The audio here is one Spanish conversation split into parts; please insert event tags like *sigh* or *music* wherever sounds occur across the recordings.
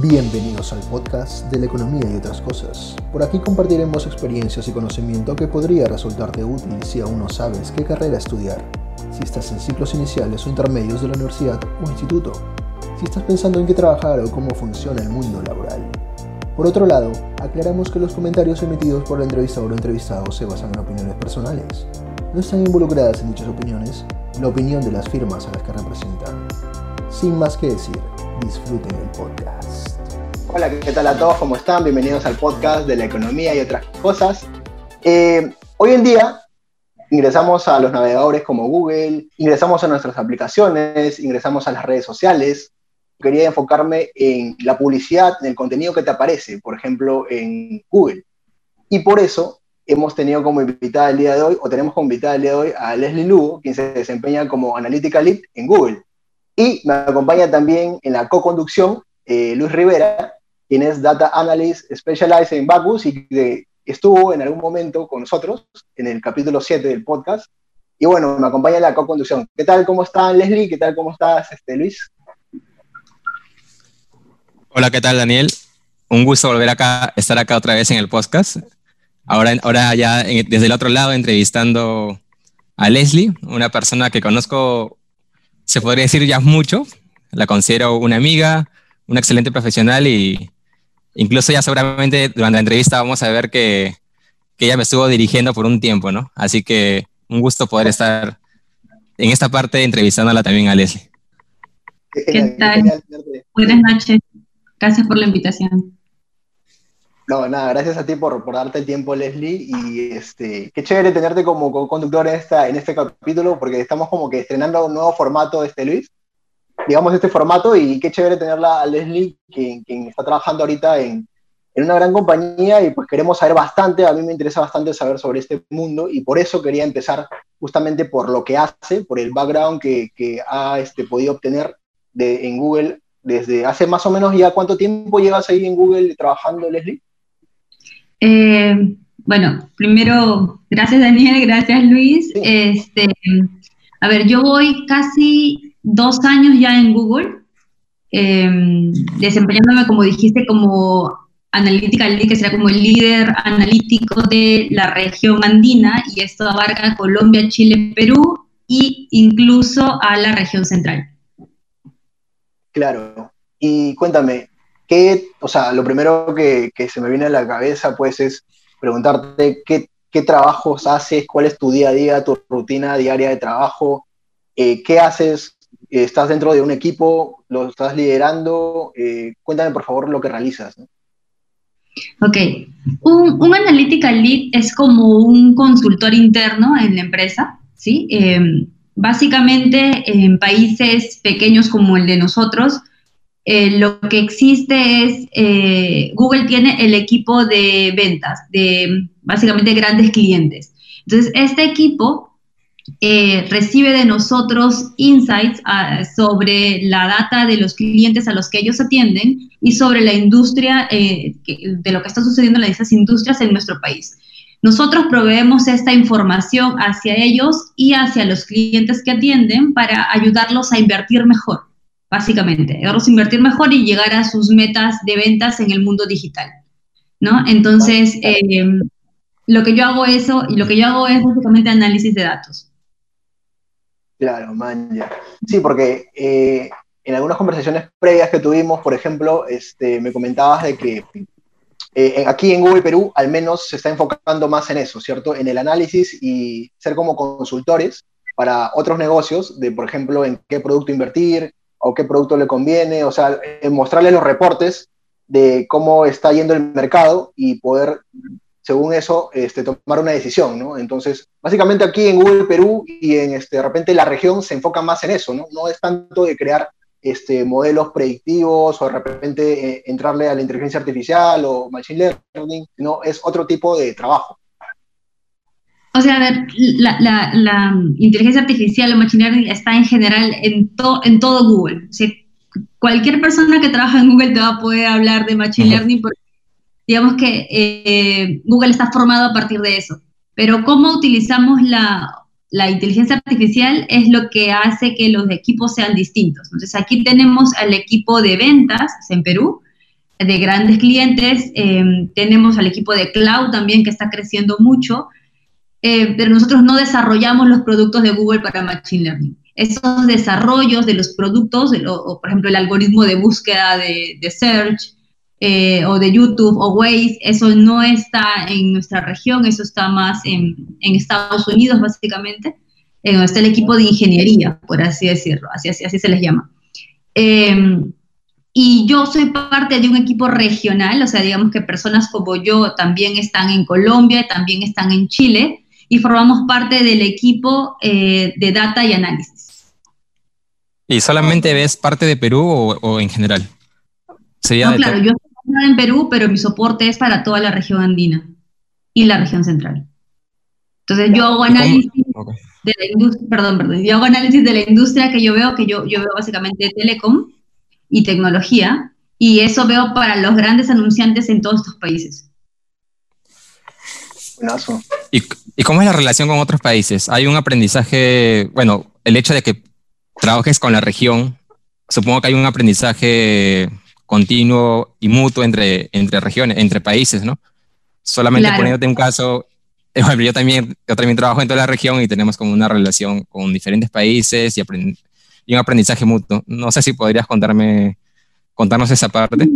Bienvenidos al podcast de la economía y otras cosas. Por aquí compartiremos experiencias y conocimiento que podría resultarte útil si aún no sabes qué carrera estudiar, si estás en ciclos iniciales o intermedios de la universidad o instituto, si estás pensando en qué trabajar o cómo funciona el mundo laboral. Por otro lado, aclaramos que los comentarios emitidos por el entrevistador o entrevistado se basan en opiniones personales. No están involucradas en dichas opiniones la opinión de las firmas a las que representan. Sin más que decir, disfruten el podcast. Hola, ¿qué tal a todos? ¿Cómo están? Bienvenidos al podcast de la economía y otras cosas. Eh, hoy en día ingresamos a los navegadores como Google, ingresamos a nuestras aplicaciones, ingresamos a las redes sociales. Quería enfocarme en la publicidad, en el contenido que te aparece, por ejemplo, en Google. Y por eso hemos tenido como invitada el día de hoy, o tenemos como invitada el día de hoy a Leslie Lugo, quien se desempeña como Analytical Lead en Google. Y me acompaña también en la co-conducción eh, Luis Rivera, quien es Data Analyst Specialized en Bacus y que estuvo en algún momento con nosotros en el capítulo 7 del podcast. Y bueno, me acompaña en la co-conducción. ¿Qué tal? ¿Cómo está Leslie? ¿Qué tal? ¿Cómo estás, este, Luis? Hola, ¿qué tal, Daniel? Un gusto volver acá, estar acá otra vez en el podcast. Ahora, ahora ya desde el otro lado entrevistando a Leslie, una persona que conozco se podría decir ya mucho. La considero una amiga, una excelente profesional y incluso ya seguramente durante la entrevista vamos a ver que, que ella me estuvo dirigiendo por un tiempo, ¿no? Así que un gusto poder estar en esta parte entrevistándola también a Leslie. ¿Qué tal? Buenas noches. Gracias por la invitación. No, nada, gracias a ti por, por darte el tiempo, Leslie. Y este, qué chévere tenerte como conductor en, esta, en este capítulo, porque estamos como que estrenando un nuevo formato, este Luis. Digamos, este formato, y qué chévere tenerla a Leslie, quien, quien está trabajando ahorita en, en, una gran compañía, y pues queremos saber bastante, a mí me interesa bastante saber sobre este mundo, y por eso quería empezar justamente por lo que hace, por el background que, que ha este, podido obtener de, en Google desde hace más o menos ya cuánto tiempo llevas ahí en Google trabajando, Leslie. Eh, bueno, primero, gracias Daniel, *laughs* gracias Luis. Este, a ver, yo voy casi dos años ya en Google, em, desempeñándome, como dijiste, como Analytical Lead, que será como el líder analítico de la región andina, y esto abarca Colombia, Chile, Perú e incluso a la región central. Claro. Y cuéntame, ¿qué, o sea, lo primero que, se me viene a la cabeza, pues, es preguntarte qué, trabajos haces, cuál es tu día a día, tu rutina diaria de trabajo, eh, qué haces, estás dentro de un equipo, lo estás liderando, eh, cuéntame por favor lo que realizas. Ok, un, un, analytical lead es como un consultor interno en la empresa, ¿sí? Em, básicamente en países pequeños como el de nosotros, eh, lo que existe es, eh, Google tiene el equipo de ventas, de básicamente grandes clientes. Entonces, este equipo eh, recibe de nosotros insights ah, sobre la data de los clientes a los que ellos atienden y sobre la industria, de lo que está sucediendo en esas industrias en nuestro país. Nosotros proveemos esta información hacia ellos y hacia los clientes que atienden para ayudarlos a invertir mejor básicamente, ayudarlos a invertir mejor y llegar a sus metas de ventas en el mundo digital, ¿no? Entonces, eh, lo que yo hago eso, y lo que yo hago es básicamente análisis de datos. Claro, man, Sí, porque eh, en algunas conversaciones previas que tuvimos, por ejemplo, este, me comentabas de que eh, aquí en Google Perú al menos se está enfocando más en eso, ¿cierto? En el análisis y ser como consultores para otros negocios, de por ejemplo en qué producto invertir, o qué producto le conviene, o sea, mostrarle los reportes de cómo está yendo el mercado y poder, según eso, este, tomar una decisión, ¿no? Entonces, básicamente aquí en Google Perú y en este, de repente la región se enfoca más en eso, ¿no? No es tanto de crear este, modelos predictivos o de repente eh, entrarle a la inteligencia artificial o machine learning, sino es otro tipo de trabajo. O sea, a ver, la, inteligencia artificial o machine learning está en general en, en todo Google. O sea, cualquier persona que trabaja en Google te va a poder hablar de machine learning porque digamos que eh, Google está formado a partir de eso. Pero cómo utilizamos la, la inteligencia artificial es lo que hace que los equipos sean distintos. Entonces, aquí tenemos al equipo de ventas en Perú, de grandes clientes. Em, tenemos al equipo de cloud también que está creciendo mucho, eh, pero nosotros no desarrollamos los productos de Google para Machine Learning. Esos desarrollos de los productos, o, por ejemplo el algoritmo de búsqueda de, Search eh, o de YouTube o Waze, eso no está en nuestra región, eso está más en, Estados Unidos básicamente, en donde está el equipo de ingeniería, por así decirlo, así, así, así se les llama. Em, y yo soy parte de un equipo regional, o sea, digamos que personas como yo también están en Colombia, también están en Chile, y formamos parte del equipo eh, de data y análisis. ¿Y solamente ves parte de Perú o, en general? no, claro, yo estoy en Perú, pero mi soporte es para toda la región andina y la región central. Entonces yo hago análisis de la industria, perdón, perdón, yo hago análisis de la industria que yo veo, que yo, yo veo básicamente telecom, y tecnología, y eso veo para los grandes anunciantes en todos estos países. ¿Y, ¿Y cómo es la relación con otros países? Hay un aprendizaje, bueno, el hecho de que trabajes con la región, supongo que hay un aprendizaje continuo y mutuo entre, entre regiones, entre países, ¿no? Solamente poniéndote un caso, *laughs* yo también, yo también trabajo en toda la región y tenemos como una relación con diferentes países y, y un aprendizaje mutuo. No sé si podrías contarme, contarnos esa parte.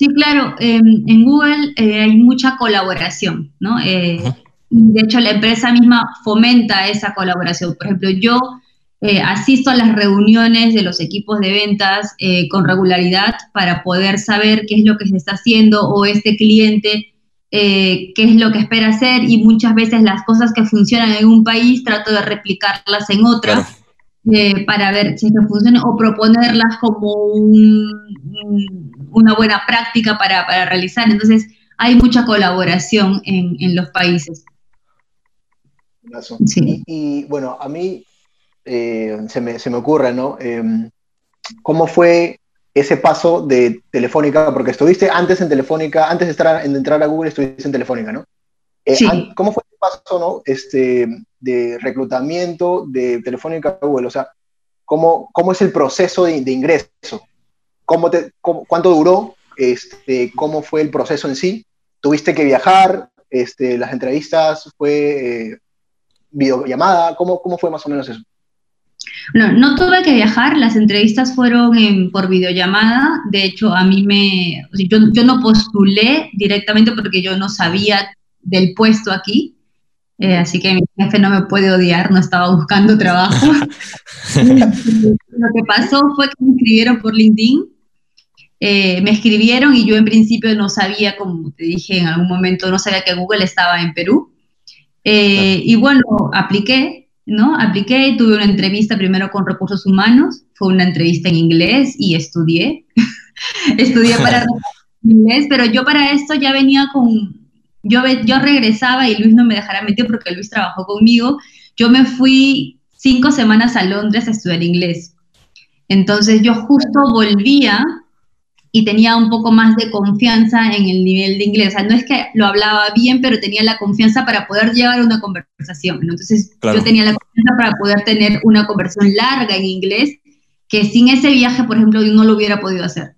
Sí, claro. Em, en Google eh, hay mucha colaboración, ¿no? Eh, de hecho, la empresa misma fomenta esa colaboración. Por ejemplo, yo eh, asisto a las reuniones de los equipos de ventas con regularidad para poder saber qué es lo que se está haciendo o este cliente qué es lo que espera hacer y muchas veces las cosas que funcionan en un país trato de replicarlas en otras. Eh, para ver si esto funciona o proponerlas como una buena práctica para, para, realizar. Entonces, hay mucha colaboración en, en los países. Sí. Y, bueno, a mí eh, se, me, se, me, ocurre, ¿no? Em, ¿Cómo fue ese paso de Telefónica? Porque estuviste antes en Telefónica, antes de, estar, de entrar a Google, estuviste en Telefónica, ¿no? Eh, sí. ¿Cómo fue el paso, ¿no? Este, de reclutamiento de Telefónica Google? O sea, ¿cómo, cómo es el proceso de, ingreso? ¿Cómo te, ¿Cuánto duró? Este, ¿Cómo fue el proceso en sí? ¿Tuviste que viajar? Este, ¿Las entrevistas fue eh, videollamada? ¿Cómo, ¿Cómo fue más o menos eso? No, no tuve que viajar, las entrevistas fueron por videollamada. De hecho, a mí me. Yo, yo, no postulé directamente porque yo no sabía del puesto aquí. Eh, así que mi jefe no me puede odiar, no estaba buscando trabajo. *laughs* *laughs* Lo que pasó fue que me escribieron por LinkedIn. Eh, me escribieron y yo en principio no sabía, como te dije en algún momento, no sabía que Google estaba en Perú. Eh, y bueno, apliqué, ¿no? Apliqué, tuve una entrevista primero con recursos humanos, fue una entrevista en inglés y estudié. *laughs* estudié para *laughs* inglés, pero yo para esto ya venía con, yo, yo regresaba y Luis no me dejara mentir porque Luis trabajó conmigo. Yo me fui cinco semanas a Londres a estudiar inglés. Entonces yo justo volvía y tenía un poco más de confianza en el nivel de inglés. O sea, no es que lo hablaba bien, pero tenía la confianza para poder llevar una conversación. Entonces yo tenía la confianza para poder tener una conversación larga en inglés, que sin ese viaje, por ejemplo, yo no lo hubiera podido hacer.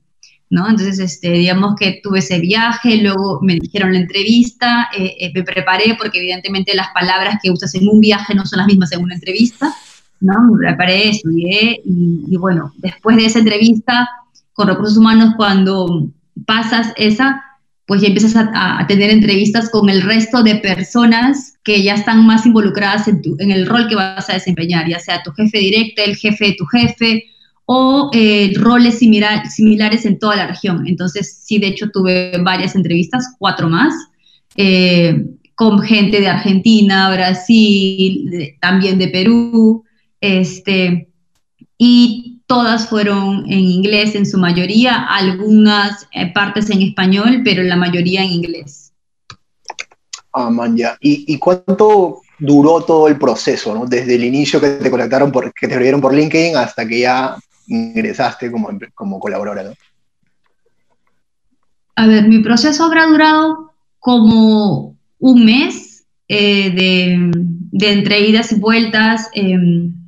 ¿no? Entonces, este, digamos que tuve ese viaje, luego me dijeron la entrevista, eh, eh, me preparé porque evidentemente las palabras que usas en un viaje no son las mismas en una entrevista, ¿no? Me preparé, estudié y, bueno, después de esa entrevista con recursos humanos, cuando pasas esa, pues ya empiezas a, tener entrevistas con el resto de personas que ya están más involucradas en, en el rol que vas a desempeñar, ya sea tu jefe directo, el jefe de tu jefe, o eh, roles similares en toda la región. Entonces, sí, de hecho, tuve varias entrevistas, cuatro más, eh, con gente de Argentina, Brasil, también de Perú, este, y todas fueron en inglés en su mayoría, algunas eh, partes en español, pero la mayoría en inglés. Ah, man, ya. ¿Y, cuánto duró todo el proceso, ¿no? Desde el inicio que te conectaron, por, que te escribieron por LinkedIn hasta que ya ingresaste como, como colaboradora, A ver, mi proceso habrá durado como un mes eh, de, entre idas y vueltas. Em,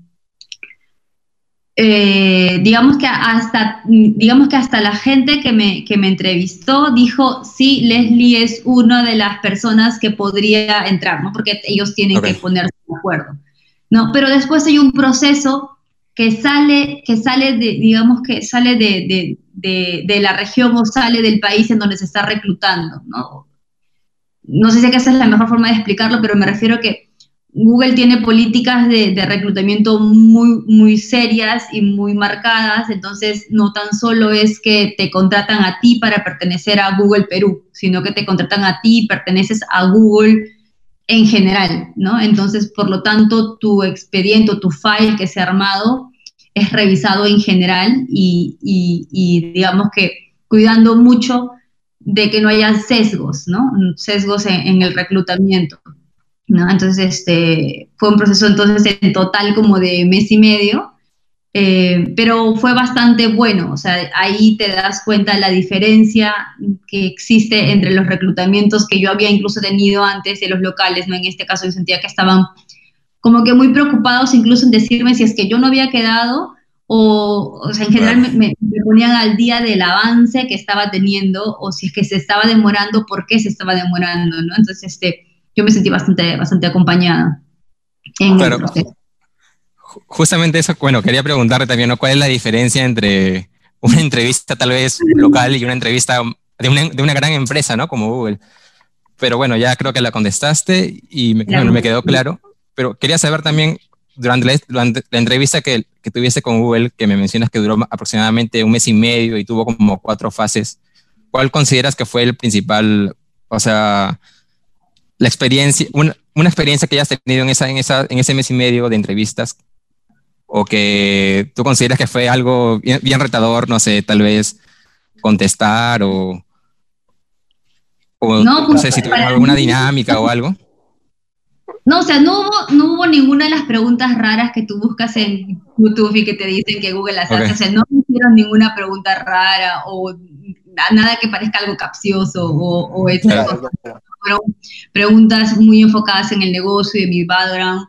eh, digamos, que hasta, digamos que hasta la gente que me, que me entrevistó dijo, sí, Leslie es una de las personas que podría entrar, ¿no? Porque ellos tienen que ponerse de acuerdo, ¿no? Pero después hay un proceso que sale, que sale de, digamos que sale de, de, de, la región o sale del país en donde se está reclutando, ¿no? No sé si esa es la mejor forma de explicarlo, pero me refiero a que Google tiene políticas de, reclutamiento muy, muy serias y muy marcadas, entonces no tan solo es que te contratan a ti para pertenecer a Google Perú, sino que te contratan a ti y perteneces a Google en general, ¿no? Entonces, por lo tanto, tu expediente, tu file que se ha armado es revisado en general y, digamos que cuidando mucho de que no haya sesgos, ¿no? Sesgos en, el reclutamiento, ¿no? Entonces, este, fue un proceso entonces en total como de mes y medio, eh, pero fue bastante bueno, o sea, ahí te das cuenta de la diferencia que existe entre los reclutamientos que yo había incluso tenido antes de los locales, ¿no? En este caso yo sentía que estaban como que muy preocupados incluso en decirme si es que yo no había quedado o, o sea, en general me, me, ponían al día del avance que estaba teniendo o si es que se estaba demorando, por qué se estaba demorando, ¿no? Entonces, este, yo me sentí bastante, bastante acompañada en el proceso justamente eso, bueno, quería preguntarte también, ¿no? ¿cuál es la diferencia entre una entrevista tal vez local y una entrevista de una, de una gran empresa, ¿no? Como Google. Pero bueno, ya creo que la contestaste y me, me quedó claro. Pero quería saber también, durante la, durante la entrevista que, que, tuviste con Google, que me mencionas que duró aproximadamente un mes y medio y tuvo como cuatro fases, ¿cuál consideras que fue el principal, o sea, la experiencia, una, una experiencia que hayas tenido en, esa, en, esa, en ese mes y medio de entrevistas o que tú consideras que fue algo bien, retador, no sé, tal vez contestar o, no, pues, sé si tuvieron alguna dinámica o algo. No, o sea, no hubo, no hubo ninguna de las preguntas raras que tú buscas en YouTube y que te dicen que Google las hace. O sea, no hicieron ninguna pregunta rara o nada que parezca algo capcioso o, o Fueron preguntas muy enfocadas en el negocio y en mi background.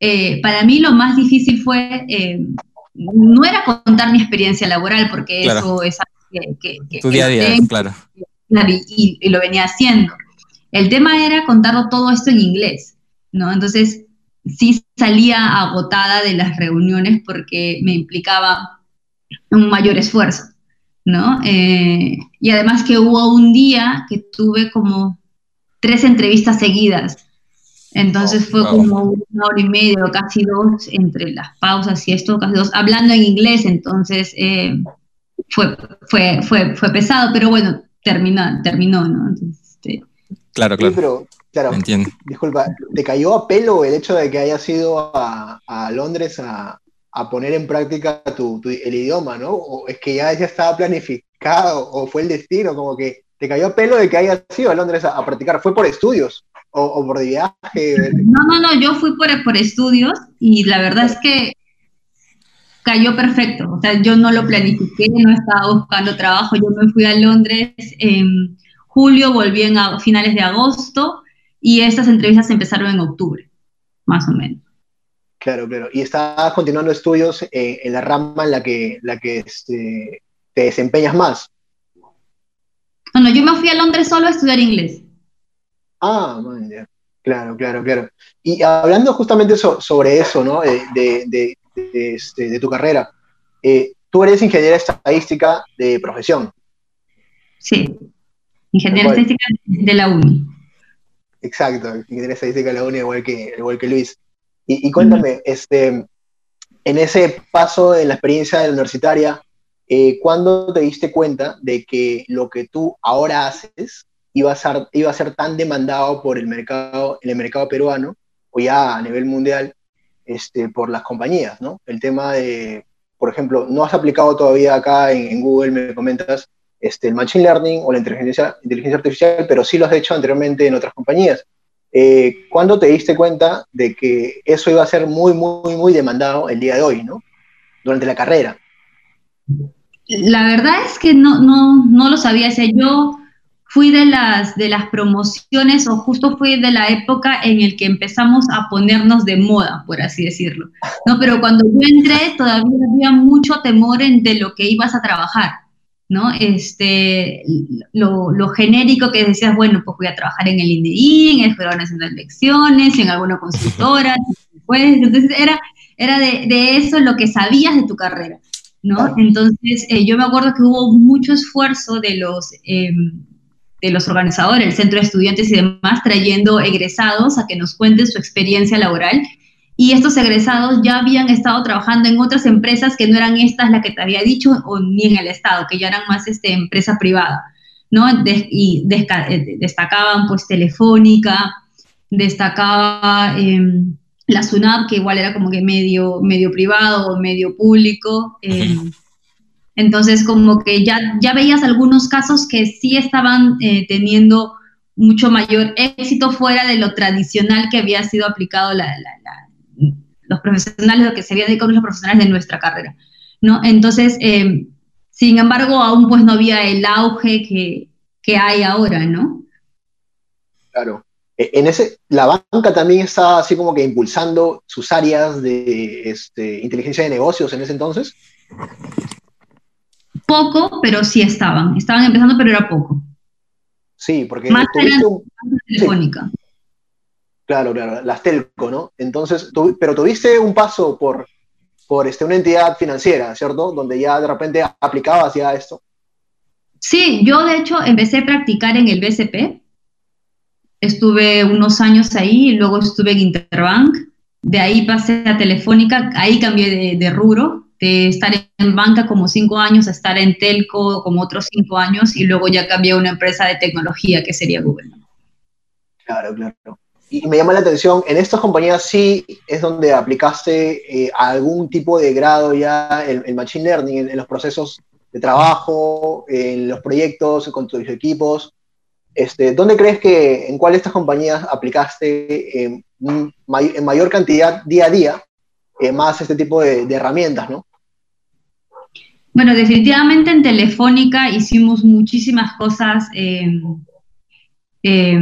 Eh, para mí lo más difícil fue, eh, no era contar mi experiencia laboral, porque eso es algo que... que tu día a día, claro. Y, y, lo venía haciendo. El tema era contarlo todo esto en inglés, ¿no? Entonces, sí salía agotada de las reuniones porque me implicaba un mayor esfuerzo, ¿no? Eh, y además que hubo un día que tuve como tres entrevistas seguidas entonces fue como una hora y media, casi dos, entre las pausas y esto, casi dos, hablando en inglés, entonces eh, fue, fue, fue, fue pesado, pero bueno, terminó, terminó ¿no? Este, claro, claro. pero, claro, Entiendo. disculpa, ¿te cayó a pelo el hecho de que hayas ido a, a Londres a, a, poner en práctica tu, tu, el idioma, ¿no? ¿O es que ya, ya estaba planificado o fue el destino? Como que te cayó pelo de que hayas ido a Londres a, a practicar, ¿fue por estudios? o, por viaje? No, no, no, yo fui por, por estudios y la verdad es que cayó perfecto. O sea, yo no lo planifiqué, no estaba buscando trabajo. Yo me fui a Londres en julio, volví en a finales de agosto y estas entrevistas empezaron en octubre, más o menos. Claro, claro. Y estabas continuando estudios eh, en la rama en la que, la que este, te desempeñas más. Bueno, yo me fui a Londres solo a estudiar inglés. Ah, man, claro, claro, claro. Y hablando justamente sobre eso, ¿no? De, este, de tu carrera, eh, tú eres ingeniera estadística de profesión. Sí, ingeniera estadística de la UNI. Exacto, ingeniera estadística de la UNI, igual que, igual que Luis. Y, cuéntame, este, en ese paso en la experiencia universitaria, eh, ¿cuándo te diste cuenta de que lo que tú ahora haces iba a ser, iba a ser tan demandado por el mercado, en el mercado peruano o ya a nivel mundial este, por las compañías, ¿no? El tema de, por ejemplo, no has aplicado todavía acá en, Google, me comentas, este, el Machine Learning o la inteligencia, inteligencia artificial, pero sí lo has hecho anteriormente en otras compañías. Eh, ¿Cuándo te diste cuenta de que eso iba a ser muy, muy, muy demandado el día de hoy, ¿no? Durante la carrera. La verdad es que no, no, no lo sabía. O yo fui de las, de las promociones o justo fui de la época en el que empezamos a ponernos de moda, por así decirlo. ¿no? Pero cuando yo entré todavía había mucho temor en de lo que ibas a trabajar. ¿no? Este, lo, lo, genérico que decías, bueno, pues voy a trabajar en el INDI, en el Foro Nacional de Elecciones, en alguna consultora, *laughs* pues, entonces era, era de, de, eso lo que sabías de tu carrera, ¿no? Entonces, eh, yo me acuerdo que hubo mucho esfuerzo de los, eh, de los organizadores, el centro de estudiantes y demás, trayendo egresados a que nos cuenten su experiencia laboral. Y estos egresados ya habían estado trabajando en otras empresas que no eran estas las que te había dicho, o ni en el Estado, que ya eran más este, empresa privada, ¿no? y eh, destacaban pues Telefónica, destacaba eh, la SUNAP, que igual era como que medio, medio privado o medio público. Eh, entonces, como que ya, ya veías algunos casos que sí estaban eh, teniendo mucho mayor éxito fuera de lo tradicional que había sido aplicado la, los profesionales, lo que se había dedicado los profesionales de nuestra carrera, ¿no? Entonces, eh, sin embargo, aún pues no había el auge que, que hay ahora, ¿no? Claro. E, en ese, la banca también está así como que impulsando sus áreas de este, inteligencia de negocios en ese entonces. Poco, pero sí estaban. Estaban empezando, pero era poco. Sí, porque Más tuviste un... telefónica. Claro, claro, las telco, ¿no? Entonces, pero tuviste un paso por, por este, una entidad financiera, ¿cierto? Donde ya de repente aplicabas ya esto. Sí, yo de hecho empecé a practicar en el BCP. Estuve unos años ahí, luego estuve en Interbank. De ahí pasé a Telefónica, ahí cambié de, de rubro de estar en banca como cinco años a estar en telco como otros cinco años y luego ya cambié a una empresa de tecnología que sería Google. Claro, claro. Y me llama la atención, en estas compañías sí es donde aplicaste eh, algún tipo de grado ya en, Machine Learning, en, los procesos de trabajo, en los proyectos, con tus equipos. Este, ¿Dónde crees que, en cuál de estas compañías aplicaste en mayor cantidad día a día eh, más este tipo de, herramientas, ¿no? Bueno, definitivamente en Telefónica hicimos muchísimas cosas eh, eh,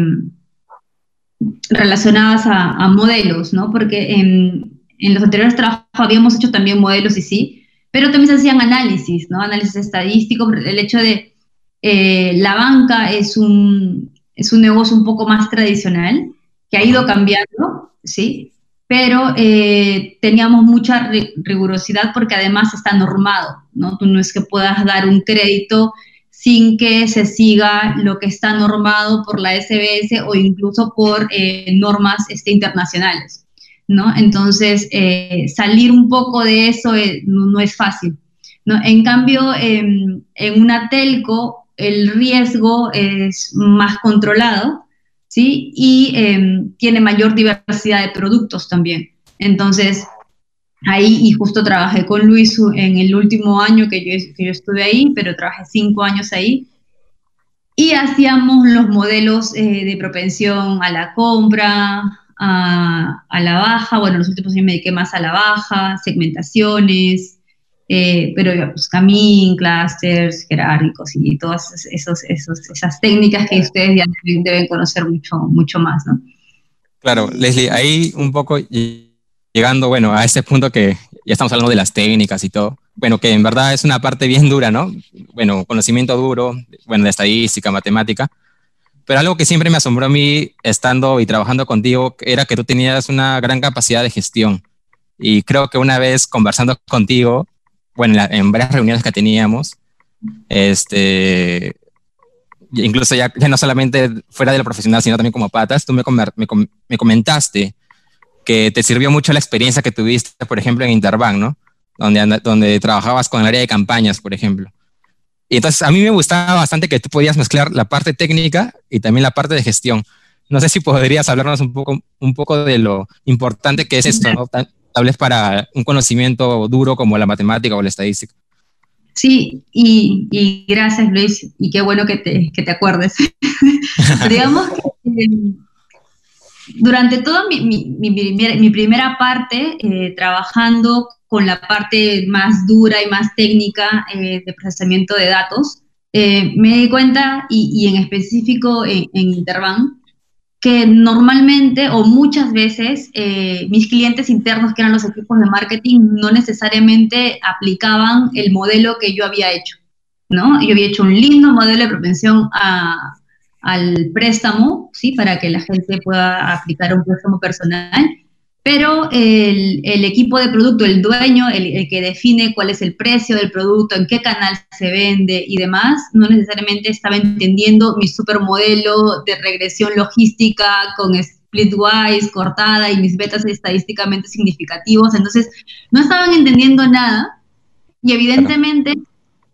relacionadas a, modelos, ¿no? Porque en, los anteriores trabajos habíamos hecho también modelos y sí, pero también se hacían análisis, ¿no? Análisis estadísticos, el hecho de eh, la banca es un, es un negocio un poco más tradicional, que ha ido cambiando, ¿sí? pero eh, teníamos mucha rigurosidad porque además está normado, ¿no? Tú no es que puedas dar un crédito sin que se siga lo que está normado por la SBS o incluso por eh, normas este, internacionales, ¿no? Entonces, eh, salir un poco de eso no, es fácil, ¿no? En cambio, en una telco, el riesgo es más controlado, ¿sí? Y em, tiene mayor diversidad de productos también. Entonces, ahí, y justo trabajé con Luis en el último año que yo, que yo estuve ahí, pero trabajé cinco años ahí, y hacíamos los modelos eh, de propensión a la compra, a, a, la baja, bueno, los últimos años me dediqué más a la baja, segmentaciones, eh, pero pues Camin, clusters, jerárquicos y todas esos, esos, esas técnicas que ustedes ya deben conocer mucho, mucho más, ¿no? Claro, Leslie, ahí un poco llegando, bueno, a este punto que ya estamos hablando de las técnicas y todo, bueno, que en verdad es una parte bien dura, ¿no? Bueno, conocimiento duro, bueno, de estadística, matemática, pero algo que siempre me asombró a mí estando y trabajando contigo era que tú tenías una gran capacidad de gestión. Y creo que una vez conversando contigo, bueno, en, varias reuniones que teníamos, este, incluso ya, ya, no solamente fuera de lo profesional, sino también como patas, tú me, me, me, comentaste que te sirvió mucho la experiencia que tuviste, por ejemplo, en Interbank, ¿no? Donde, donde trabajabas con el área de campañas, por ejemplo. Y entonces a mí me gustaba bastante que tú podías mezclar la parte técnica y también la parte de gestión. No sé si podrías hablarnos un poco, un poco de lo importante que es esto, ¿no? *laughs* tal vez para un conocimiento duro como la matemática o la estadística. Sí, y, gracias Luis, y qué bueno que te, que te acuerdes. *laughs* Digamos que eh, durante toda mi, mi, mi, primera parte, eh, trabajando con la parte más dura y más técnica eh, de procesamiento de datos, eh, me di cuenta, y, en específico en, en Interbank, que normalmente o muchas veces eh, mis clientes internos, que eran los equipos de marketing, no necesariamente aplicaban el modelo que yo había hecho, ¿no? Yo había hecho un lindo modelo de propensión al préstamo, ¿sí? Para que la gente pueda aplicar un préstamo personal, pero el, equipo de producto, el dueño, el, que define cuál es el precio del producto, en qué canal se vende y demás, no necesariamente estaba entendiendo mi supermodelo de regresión logística con splitwise, cortada y mis betas estadísticamente significativos. Entonces, no estaban entendiendo nada y evidentemente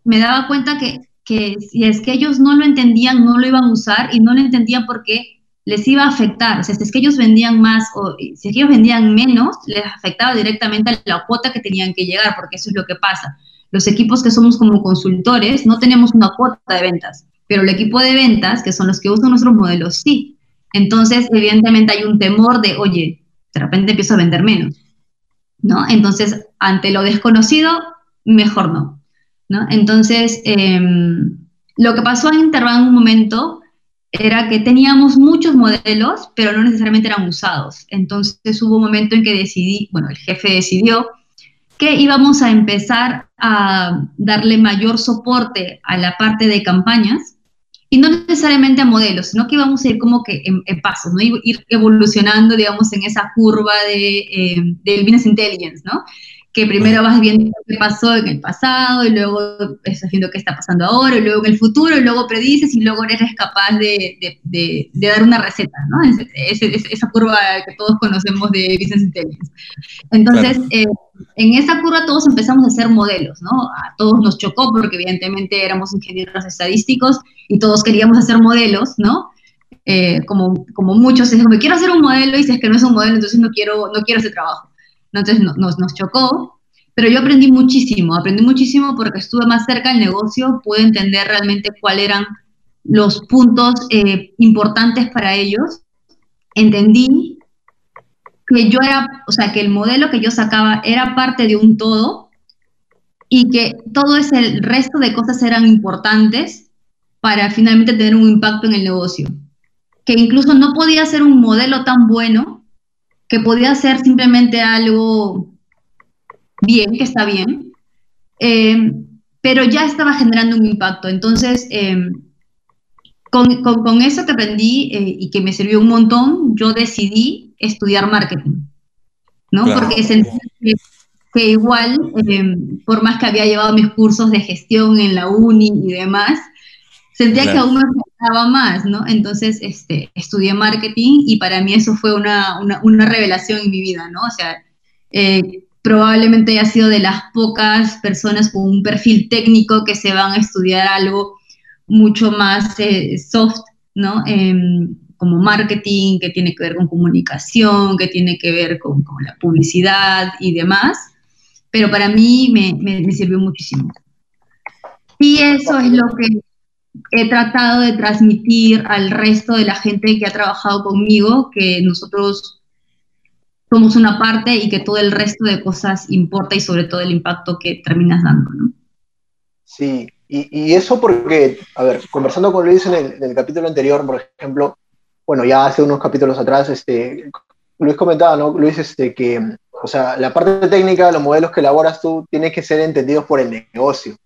me daba cuenta que, que si es que ellos no lo entendían, no lo iban a usar y no lo entendían porque les iba a afectar. O sea, si es que ellos vendían más o si es que ellos vendían menos, les afectaba directamente a la cuota que tenían que llegar, porque eso es lo que pasa. Los equipos que somos como consultores no tenemos una cuota de ventas, pero el equipo de ventas, que son los que usan nuestros modelos, sí. Entonces, evidentemente hay un temor de, oye, de repente empiezo a vender menos, ¿no? Entonces, ante lo desconocido, mejor no, ¿no? Entonces, em, lo que pasó en Interbank un momento era que teníamos muchos modelos, pero no necesariamente eran usados. Entonces hubo un momento en que decidí, bueno, el jefe decidió que íbamos a empezar a darle mayor soporte a la parte de campañas y no necesariamente a modelos, sino que íbamos a ir como que en, pasos, ¿no? Ir evolucionando, digamos, en esa curva de, eh, del business intelligence, ¿no? Que primero vas viendo qué pasó en el pasado y luego estás viendo qué está pasando ahora y luego en el futuro y luego predices y luego eres capaz de, de, de, dar una receta, ¿no? esa curva que todos conocemos de Business Intelligence. Entonces, eh, en esa curva todos empezamos a hacer modelos, ¿no? A todos nos chocó porque evidentemente éramos ingenieros estadísticos y todos queríamos hacer modelos, ¿no? Eh, como, como muchos, es como, quiero hacer un modelo y si es que no es un modelo, entonces no quiero, no quiero ese trabajo. Entonces nos, nos chocó, pero yo aprendí muchísimo, aprendí muchísimo porque estuve más cerca del negocio, pude entender realmente cuáles eran los puntos eh, importantes para ellos. Entendí que yo era, o sea, que el modelo que yo sacaba era parte de un todo y que todo ese resto de cosas eran importantes para finalmente tener un impacto en el negocio. Que incluso no podía ser un modelo tan bueno que podía ser simplemente algo bien, que está bien, eh, pero ya estaba generando un impacto. Entonces, eh, con, eso que aprendí eh, y que me sirvió un montón, yo decidí estudiar marketing, ¿no? Porque sentí que, igual, por más que había llevado mis cursos de gestión en la uni y demás, sentía que aún me faltaba más, ¿no? Entonces, este, estudié marketing y para mí eso fue una, una, revelación en mi vida, ¿no? O sea, eh, probablemente haya sido de las pocas personas con un perfil técnico que se van a estudiar algo mucho más eh, soft, ¿no? Em, como marketing, que tiene que ver con comunicación, que tiene que ver con, con la publicidad y demás, pero para mí me, me, me sirvió muchísimo. Y eso es lo que he tratado de transmitir al resto de la gente que ha trabajado conmigo que nosotros somos una parte y que todo el resto de cosas importa y sobre todo el impacto que terminas dando, ¿no? Sí, y, eso porque, a ver, conversando con Luis en el, capítulo anterior, por ejemplo, bueno, ya hace unos capítulos atrás, este, Luis comentaba, ¿no? Luis, este, que, o sea, la parte técnica, los modelos que elaboras tú, tienen que ser entendidos por el negocio.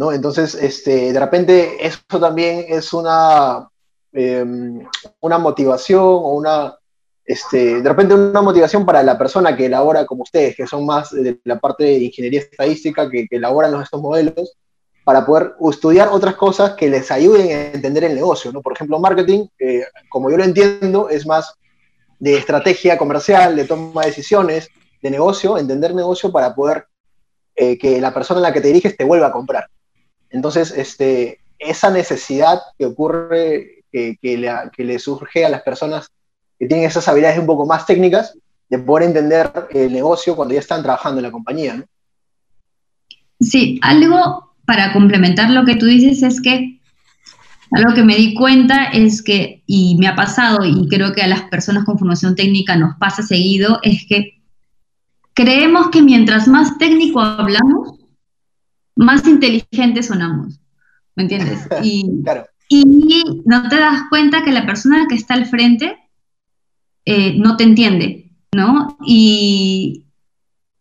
¿No? Entonces, este, de repente, eso también es una, em, una motivación o una, este, de repente una motivación para la persona que elabora como ustedes, que son más de la parte de ingeniería estadística, que, elaboran estos modelos, para poder estudiar otras cosas que les ayuden a entender el negocio, ¿no? Por ejemplo, marketing, como yo lo entiendo, es más de estrategia comercial, de toma de decisiones, de negocio, entender negocio para poder eh, que la persona en la que te diriges te vuelva a comprar. Entonces, este, esa necesidad que ocurre, que, le, surge a las personas que tienen esas habilidades un poco más técnicas, de poder entender el negocio cuando ya están trabajando en la compañía. Sí, algo para complementar lo que tú dices es que algo que me di cuenta es que, y me ha pasado, y creo que a las personas con formación técnica nos pasa seguido, es que creemos que mientras más técnico hablamos, más inteligentes sonamos. ¿me entiendes? *laughs* Y, y no te das cuenta que la persona que está al frente eh, no te entiende, ¿no? Y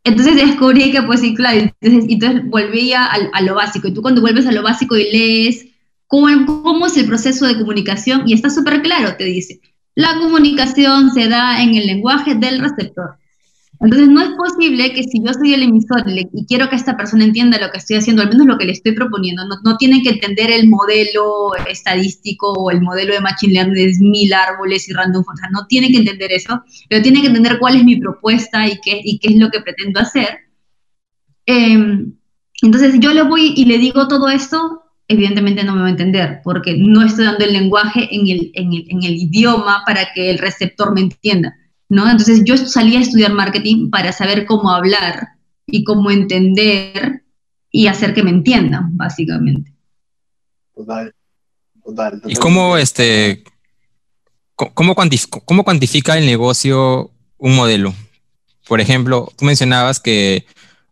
entonces descubrí que, pues sí, claro, entonces, entonces volvía a, a, lo básico. Y tú cuando vuelves a lo básico y lees cómo, cómo es el proceso de comunicación, y está súper claro, te dice, la comunicación se da en el lenguaje del receptor. Entonces, no es posible que si yo soy el emisor y, quiero que esta persona entienda lo que estoy haciendo, al menos lo que le estoy proponiendo, no, no tienen que entender el modelo estadístico o el modelo de Machine Learning de mil árboles y random sea, no tienen que entender eso, pero tienen que entender cuál es mi propuesta y qué, y qué es lo que pretendo hacer. Em, entonces, yo le voy y le digo todo esto, evidentemente no me va a entender, porque no estoy dando el lenguaje en el, en el, en el idioma para que el receptor me entienda. ¿No? Entonces yo salí a estudiar marketing para saber cómo hablar y cómo entender y hacer que me entiendan, básicamente. Total, total. ¿Y cómo, este, cómo, cómo cuantifica el negocio un modelo? Por ejemplo, tú mencionabas que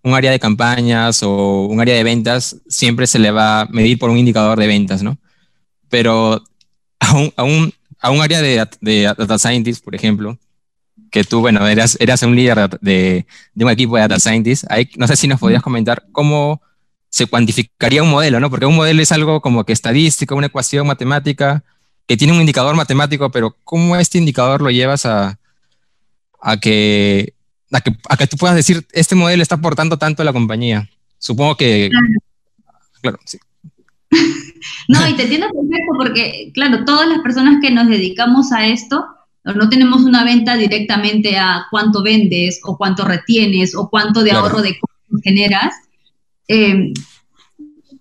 un área de campañas o un área de ventas siempre se le va a medir por un indicador de ventas, ¿no? Pero a un, a un, a un área de, de data scientist, por ejemplo, que tú, bueno, eras, eras un líder de, de un equipo de data scientists. Ahí, no sé si nos podías comentar cómo se cuantificaría un modelo, ¿no? Porque un modelo es algo como que estadístico, una ecuación matemática, que tiene un indicador matemático, pero ¿cómo este indicador lo llevas a, a, que, a, que, a que tú puedas decir, este modelo está aportando tanto a la compañía? Supongo que... Claro, sí. *laughs* no, y te entiendo perfecto porque, claro, todas las personas que nos dedicamos a esto, no tenemos una venta directamente a cuánto vendes o cuánto retienes o cuánto de ahorro de costos generas. Eh,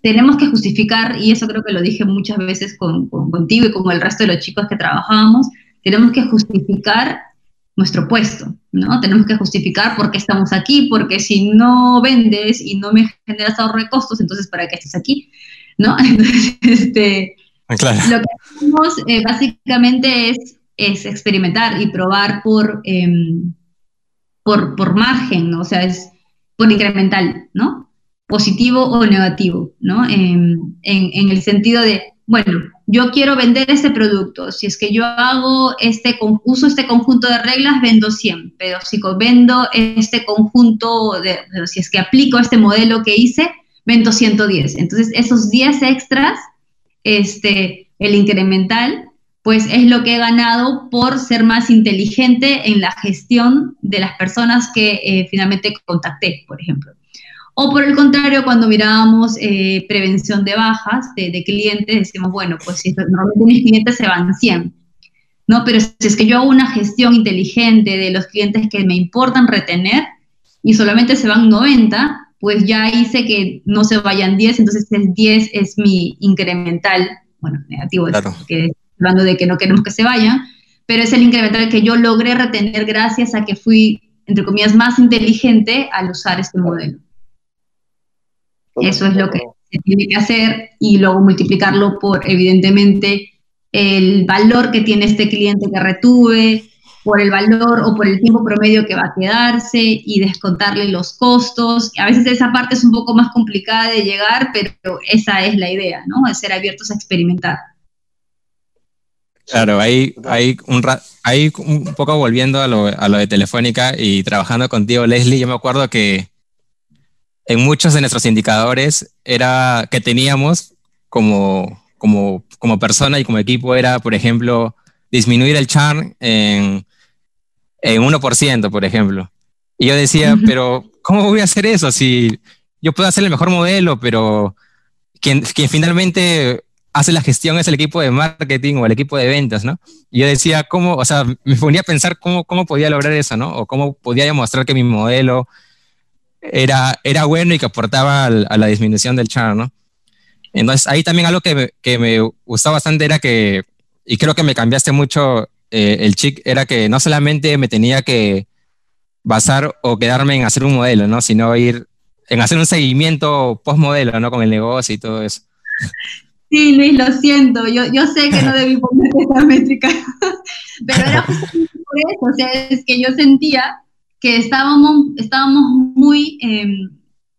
tenemos que justificar, y eso creo que lo dije muchas veces con, contigo y con el resto de los chicos que trabajábamos, tenemos que justificar nuestro puesto, ¿no? Tenemos que justificar por qué estamos aquí, porque si no vendes y no me generas ahorro de costos, entonces ¿para qué estás aquí? ¿No? *laughs* Entonces, este, claro. lo que hacemos eh, básicamente es es experimentar y probar por, em, por, por, margen, o sea, es por incremental, ¿no? Positivo o negativo, ¿no? Em, en, en, el sentido de, bueno, yo quiero vender este producto, si es que yo hago este, uso este conjunto de reglas, vendo 100, pero si vendo este conjunto, de, si es que aplico este modelo que hice, vendo 110. Entonces, esos 10 extras, este, el incremental, pues es lo que he ganado por ser más inteligente en la gestión de las personas que eh, finalmente contacté, por ejemplo. O por el contrario, cuando mirábamos eh, prevención de bajas de, clientes, decimos, bueno, pues si normalmente mis clientes se van 100, ¿no? Pero si es que yo hago una gestión inteligente de los clientes que me importan retener y solamente se van 90, pues ya hice que no se vayan 10, entonces el 10 es mi incremental, bueno, negativo, claro. es hablando de que no queremos que se vayan, pero es el incremental que yo logré retener gracias a que fui, entre comillas, más inteligente al usar este modelo. Eso es lo que se tiene que hacer y luego multiplicarlo por, evidentemente, el valor que tiene este cliente que retuve, por el valor o por el tiempo promedio que va a quedarse y descontarle los costos. A veces esa parte es un poco más complicada de llegar, pero esa es la idea, ¿no? De ser abiertos a experimentar. Claro, ahí, hay un, ahí un poco volviendo a lo, a lo, de Telefónica y trabajando contigo, Leslie, yo me acuerdo que en muchos de nuestros indicadores era que teníamos como, como, como persona y como equipo era, por ejemplo, disminuir el churn en, en 1%, por ejemplo. Y yo decía, pero ¿cómo voy a hacer eso? Si yo puedo hacer el mejor modelo, pero quien, quien finalmente hace la gestión es el equipo de marketing o el equipo de ventas, ¿no? Y yo decía, ¿cómo, o sea, me ponía a pensar cómo, cómo podía lograr eso, ¿no? O cómo podía demostrar que mi modelo era, era bueno y que aportaba a la disminución del churn, ¿no? Entonces, ahí también algo que me, que me gustó bastante era que, y creo que me cambiaste mucho eh, el chic, era que no solamente me tenía que basar o quedarme en hacer un modelo, ¿no? Sino ir en hacer un seguimiento post-modelo, ¿no? Con el negocio y todo eso. Sí, Luis, lo siento, yo, yo sé que no debí poner esa métrica, *laughs* pero era *laughs* justamente por eso, o sea, es que yo sentía que estábamos, estábamos muy, em,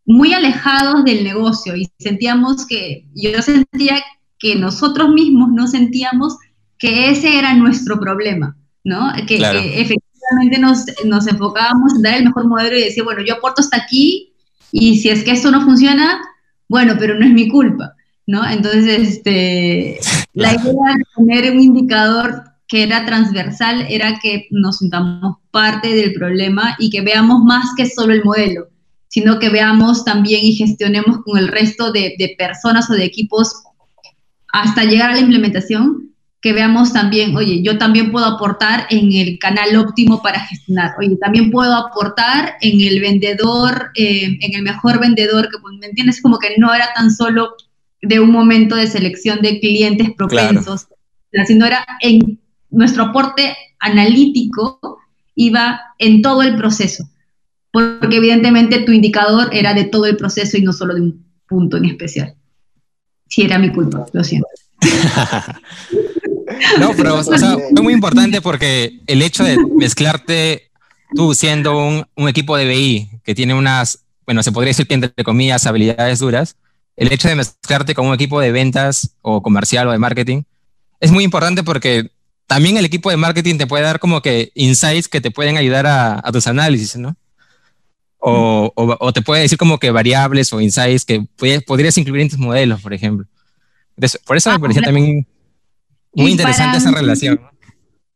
muy alejados del negocio y sentíamos que, yo sentía que nosotros mismos no sentíamos que ese era nuestro problema, ¿no? Que, efectivamente nos, nos, enfocábamos en dar el mejor modelo y decir, bueno, yo aporto hasta aquí y si es que esto no funciona, bueno, pero no es mi culpa, ¿no? Entonces, este, la idea de tener un indicador que era transversal era que nos sintamos parte del problema y que veamos más que solo el modelo, sino que veamos también y gestionemos con el resto de, de personas o de equipos hasta llegar a la implementación, que veamos también, oye, yo también puedo aportar en el canal óptimo para gestionar, oye, también puedo aportar en el vendedor, eh, en el mejor vendedor, que me entiendes, como que no era tan solo de un momento de selección de clientes propensos, sino era en nuestro aporte analítico iba en todo el proceso, porque evidentemente tu indicador era de todo el proceso y no solo de un punto en especial. Si era mi culpa, lo siento. *laughs* no, pero fue muy importante porque el hecho de mezclarte tú siendo un, un, equipo de BI que tiene unas, bueno, se podría decir que entre comillas, habilidades duras, el hecho de mezclarte con un equipo de ventas o comercial o de marketing es muy importante porque también el equipo de marketing te puede dar como que insights que te pueden ayudar a, tus análisis, ¿no? O, o, te puede decir como que variables o insights que podrías incluir en tus modelos, por ejemplo. por eso me ah, también muy interesante esa relación.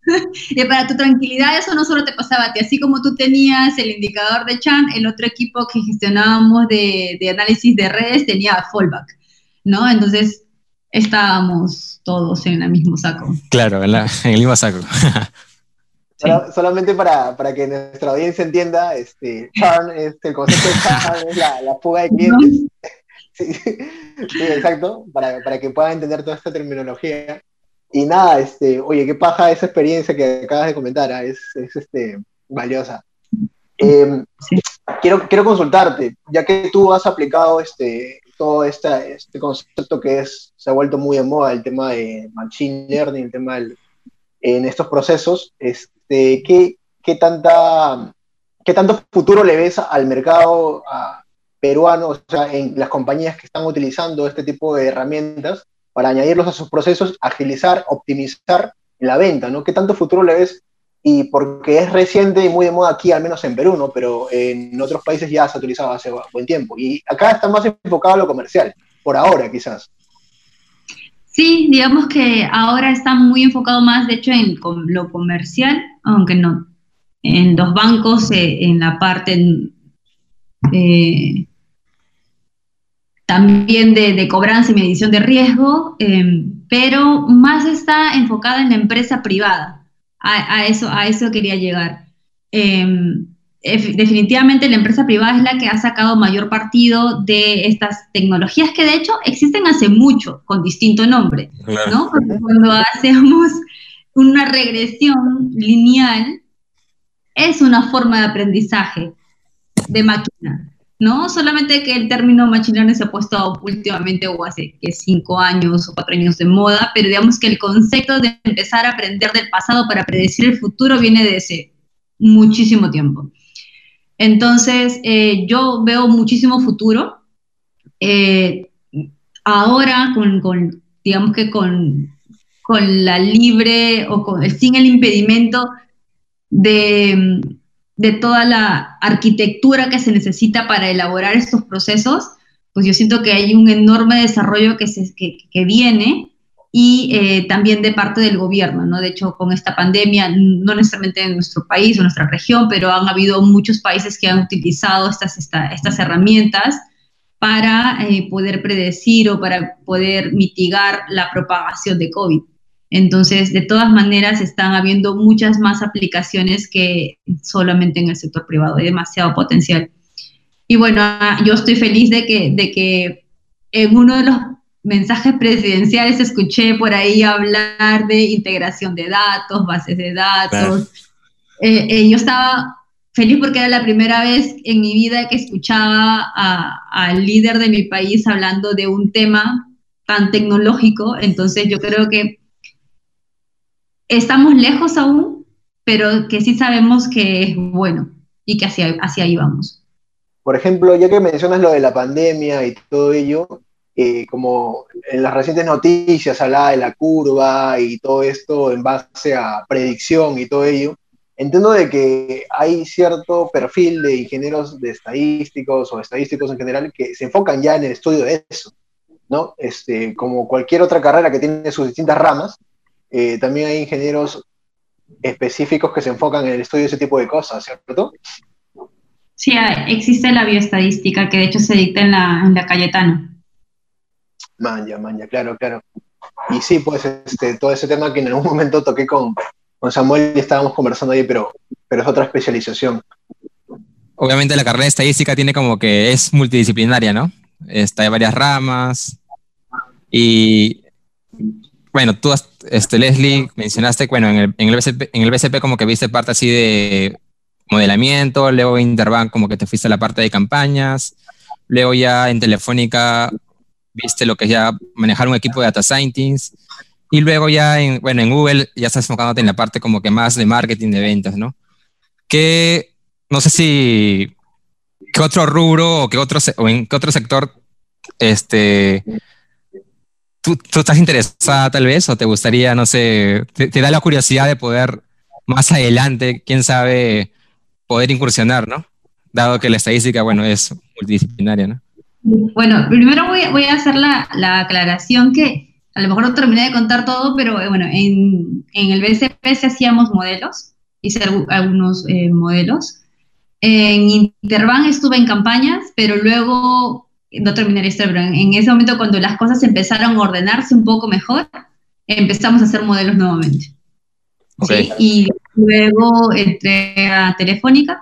*laughs* Y para tu tranquilidad, eso no solo te pasaba a ti, así como tú tenías el indicador de Chan, el otro equipo que gestionábamos de, de análisis de redes tenía fallback, ¿no? Entonces, estábamos todos en el mismo saco. Claro, en, el mismo saco. *laughs* solamente para, para, que nuestra audiencia entienda, este, churn, este, el concepto de churn es la, la, fuga de clientes. *laughs* Sí, sí, exacto, para, para, que puedan entender toda esta terminología. Y nada, este, oye, qué paja esa experiencia que acabas de comentar, ¿ah? es, es este, valiosa. Em, quiero, quiero consultarte, ya que tú has aplicado este, todo esta, este concepto que es, se ha vuelto muy de moda, el tema de machine learning, el tema del, en estos procesos, este, ¿qué, qué, tanta, ¿qué tanto futuro le ves al mercado peruano, o sea, en las compañías que están utilizando este tipo de herramientas para añadirlos a sus procesos, agilizar, optimizar la venta, ¿no? ¿Qué tanto futuro le ves y porque es reciente y muy de moda aquí, al menos en Perú, ¿no? Pero en otros países ya se ha utilizado hace buen tiempo. Y acá está más enfocado a lo comercial, por ahora quizás. Sí, digamos que ahora está muy enfocado más, de hecho, en lo comercial, aunque no. En los bancos, eh, en la parte eh, también de, cobranza y medición de riesgo, eh, pero más está enfocada en la empresa privada a, eso, a eso quería llegar. Em, definitivamente la empresa privada es la que ha sacado mayor partido de estas tecnologías que de hecho existen hace mucho con distinto nombre, ¿no? Porque cuando hacemos una regresión lineal es una forma de aprendizaje de máquina. ¿No? Solamente que el término machine learning se ha puesto últimamente o hace que cinco años o cuatro años de moda, pero digamos que el concepto de empezar a aprender del pasado para predecir el futuro viene de ese muchísimo tiempo. Entonces, eh, yo veo muchísimo futuro. Eh, ahora, con, digamos que con, con la libre o con, sin el impedimento de de toda la arquitectura que se necesita para elaborar estos procesos, pues yo siento que hay un enorme desarrollo que, se, que, viene y eh, también de parte del gobierno, ¿no? De hecho, con esta pandemia, no necesariamente en nuestro país o nuestra región, pero han habido muchos países que han utilizado estas, estas herramientas para eh, poder predecir o para poder mitigar la propagación de COVID. Entonces, de todas maneras, están habiendo muchas más aplicaciones que solamente en el sector privado. Hay demasiado potencial. Y bueno, ah, yo estoy feliz de que, de que en uno de los mensajes presidenciales escuché por ahí hablar de integración de datos, bases de datos. Eh, eh, yo estaba feliz porque era la primera vez en mi vida que escuchaba al líder de mi país hablando de un tema tan tecnológico. Entonces yo creo que estamos lejos aún, pero que sí sabemos que es bueno y que hacia, hacia ahí vamos. Por ejemplo, ya que mencionas lo de la pandemia y todo ello, eh, como en las recientes noticias hablaba de la curva y todo esto en base a predicción y todo ello, entiendo de que hay cierto perfil de ingenieros de estadísticos o estadísticos en general que se enfocan ya en el estudio de eso, ¿no? Este, como cualquier otra carrera que tiene sus distintas ramas, eh, también hay ingenieros específicos que se enfocan en el estudio de ese tipo de cosas, ¿cierto? Sí, existe la bioestadística que de hecho se dicta en la, en la Cayetano. Manja, manja, claro, claro. Y sí, pues este, todo ese tema que en algún momento toqué con, con Samuel y estábamos conversando ahí, pero, pero es otra especialización. Obviamente la carrera de estadística tiene como que es multidisciplinaria, ¿no? Está de varias ramas. Y bueno, tú, este, Leslie, mencionaste, bueno, en el, en el, BCP, en el BCP como que viste parte así de modelamiento, luego en Interbank como que te fuiste a la parte de campañas, luego ya en Telefónica viste lo que es ya manejar un equipo de data scientists, y luego ya, en, bueno, en Google ya estás enfocándote en la parte como que más de marketing, de ventas, ¿no? ¿Qué, no sé si, qué otro rubro o qué otro, o en qué otro sector, este, tú, tú estás interesada tal vez o te gustaría, no sé, te, te, da la curiosidad de poder más adelante, quién sabe, poder incursionar, ¿no? Dado que la estadística, bueno, es multidisciplinaria, ¿no? Bueno, primero voy, voy a hacer la, la aclaración que a lo mejor no terminé de contar todo, pero eh, bueno, en, en el BCP se hacíamos modelos, hice algunos eh, modelos. En Interbank estuve en campañas, pero luego, no terminé esto, pero en, en, ese momento cuando las cosas empezaron a ordenarse un poco mejor, empezamos a hacer modelos nuevamente. Okay. ¿sí? Y luego entré a Telefónica.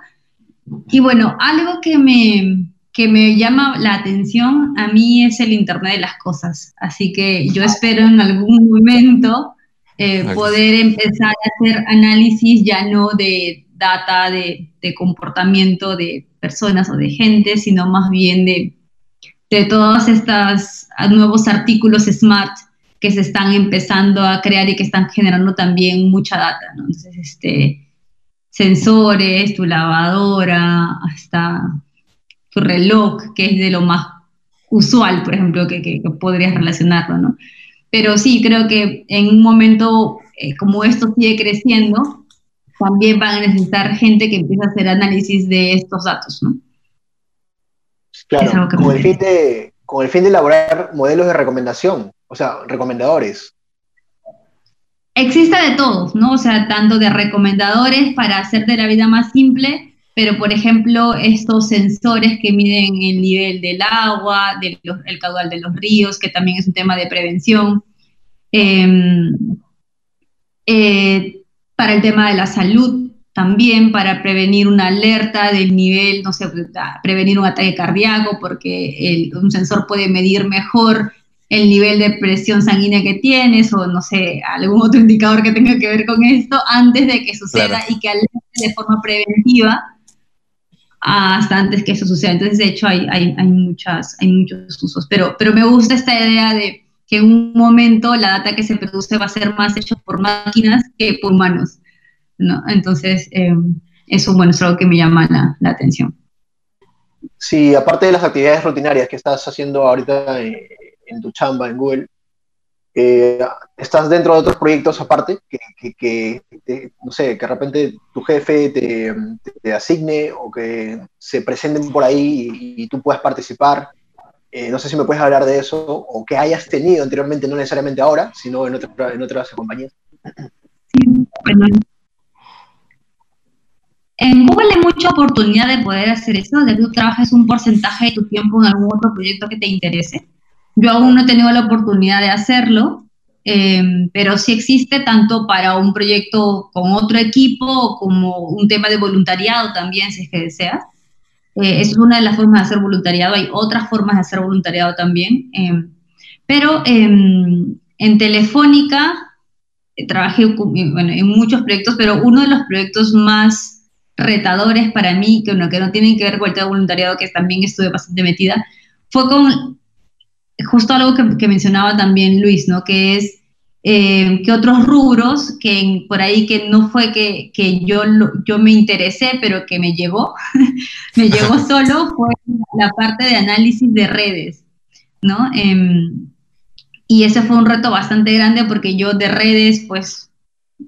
Y bueno, algo que me, que me llama la atención a mí es el Internet de las Cosas. Así que yo espero en algún momento eh, poder empezar a hacer análisis ya no de data, de, de, comportamiento de personas o de gente, sino más bien de, de todos estos nuevos artículos smart que se están empezando a crear y que están generando también mucha data. ¿no? Entonces, este, sensores, tu lavadora, hasta tu reloj, que es de lo más usual, por ejemplo, que, que, que podrías relacionarlo, ¿no? Pero sí, creo que en un momento eh, como esto sigue creciendo, también van a necesitar gente que empiece a hacer análisis de estos datos, ¿no? Claro, con el, fin de, con el fin de elaborar modelos de recomendación, o sea, recomendadores. Existe de todos, ¿no? O sea, tanto de recomendadores para hacerte la vida más simple, pero por ejemplo estos sensores que miden el nivel del agua, del, el caudal de los ríos, que también es un tema de prevención, eh, eh, para el tema de la salud también, para prevenir una alerta del nivel, no sé, prevenir un ataque cardíaco, porque el, un sensor puede medir mejor el nivel de presión sanguínea que tienes o no sé, algún otro indicador que tenga que ver con esto antes de que suceda claro. y que alerte de forma preventiva hasta antes que eso suceda. Entonces, de hecho, hay, hay, hay, muchas, hay muchos usos, pero, pero me gusta esta idea de que en un momento la data que se produce va a ser más hecha por máquinas que por humanos. ¿No? Entonces, eh, eso bueno, es algo que me llama la, la, atención. Sí, aparte de las actividades rutinarias que estás haciendo ahorita en, en tu chamba en Google, eh, estás dentro de otros proyectos aparte, que, que, que te, no sé, que de repente tu jefe te, te, asigne o que se presenten por ahí y, y tú puedas participar. Eh, no sé si me puedes hablar de eso o que hayas tenido anteriormente, no necesariamente ahora, sino en, otra, en otras compañías. Sí, bueno. En Google hay mucha oportunidad de poder hacer eso, de que tú trabajes un porcentaje de tu tiempo en algún otro proyecto que te interese yo aún no he tenido la oportunidad de hacerlo, eh, pero sí existe tanto para un proyecto con otro equipo como un tema de voluntariado también, si es que deseas. Eh, es una de las formas de hacer voluntariado. Hay otras formas de hacer voluntariado también. Eh, pero em, en Telefónica eh, trabajé bueno, en muchos proyectos, pero uno de los proyectos más retadores para mí, que, bueno, que no tienen que ver con el tema de voluntariado, que también estuve bastante metida, fue con justo algo que, que, mencionaba también Luis, ¿no? Que es eh, que otros rubros, que por ahí que no fue que, que yo, yo me interesé, pero que me llegó, *laughs* me llegó *laughs* solo, fue la parte de análisis de redes, ¿no? Em, y ese fue un reto bastante grande porque yo de redes, pues,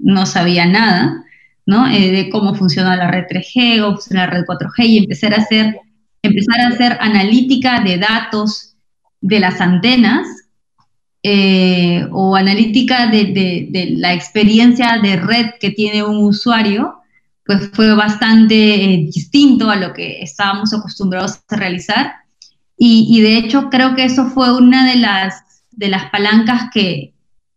no sabía nada, ¿no? Eh, de cómo funciona la red 3G o la red 4G y empezar a hacer, empezar a hacer analítica de datos de las antenas eh, o analítica de, la experiencia de red que tiene un usuario, pues fue bastante eh, distinto a lo que estábamos acostumbrados a realizar. Y, de hecho creo que eso fue una de las, de las palancas que,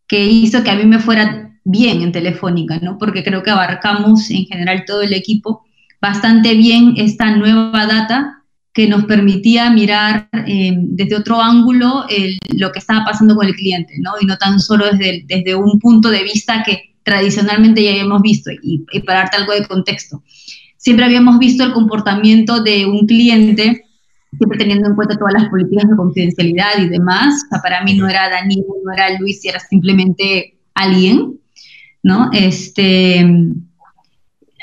que hizo que a mí me fuera bien en Telefónica, ¿no? Porque creo que abarcamos en general todo el equipo bastante bien esta nueva data que nos permitía mirar eh, desde otro ángulo lo que estaba pasando con el cliente, ¿no? Y no tan solo desde, desde un punto de vista que tradicionalmente ya habíamos visto, y, para darte algo de contexto. Siempre habíamos visto el comportamiento de un cliente, siempre teniendo en cuenta todas las políticas de confidencialidad y demás. O sea, para mí no era Daniel, no era Luis, era simplemente alguien, ¿no? Este,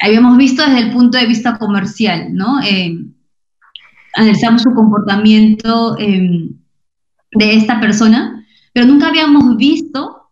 habíamos visto desde el punto de vista comercial, ¿no? Eh, analizamos su comportamiento em, de esta persona, pero nunca habíamos visto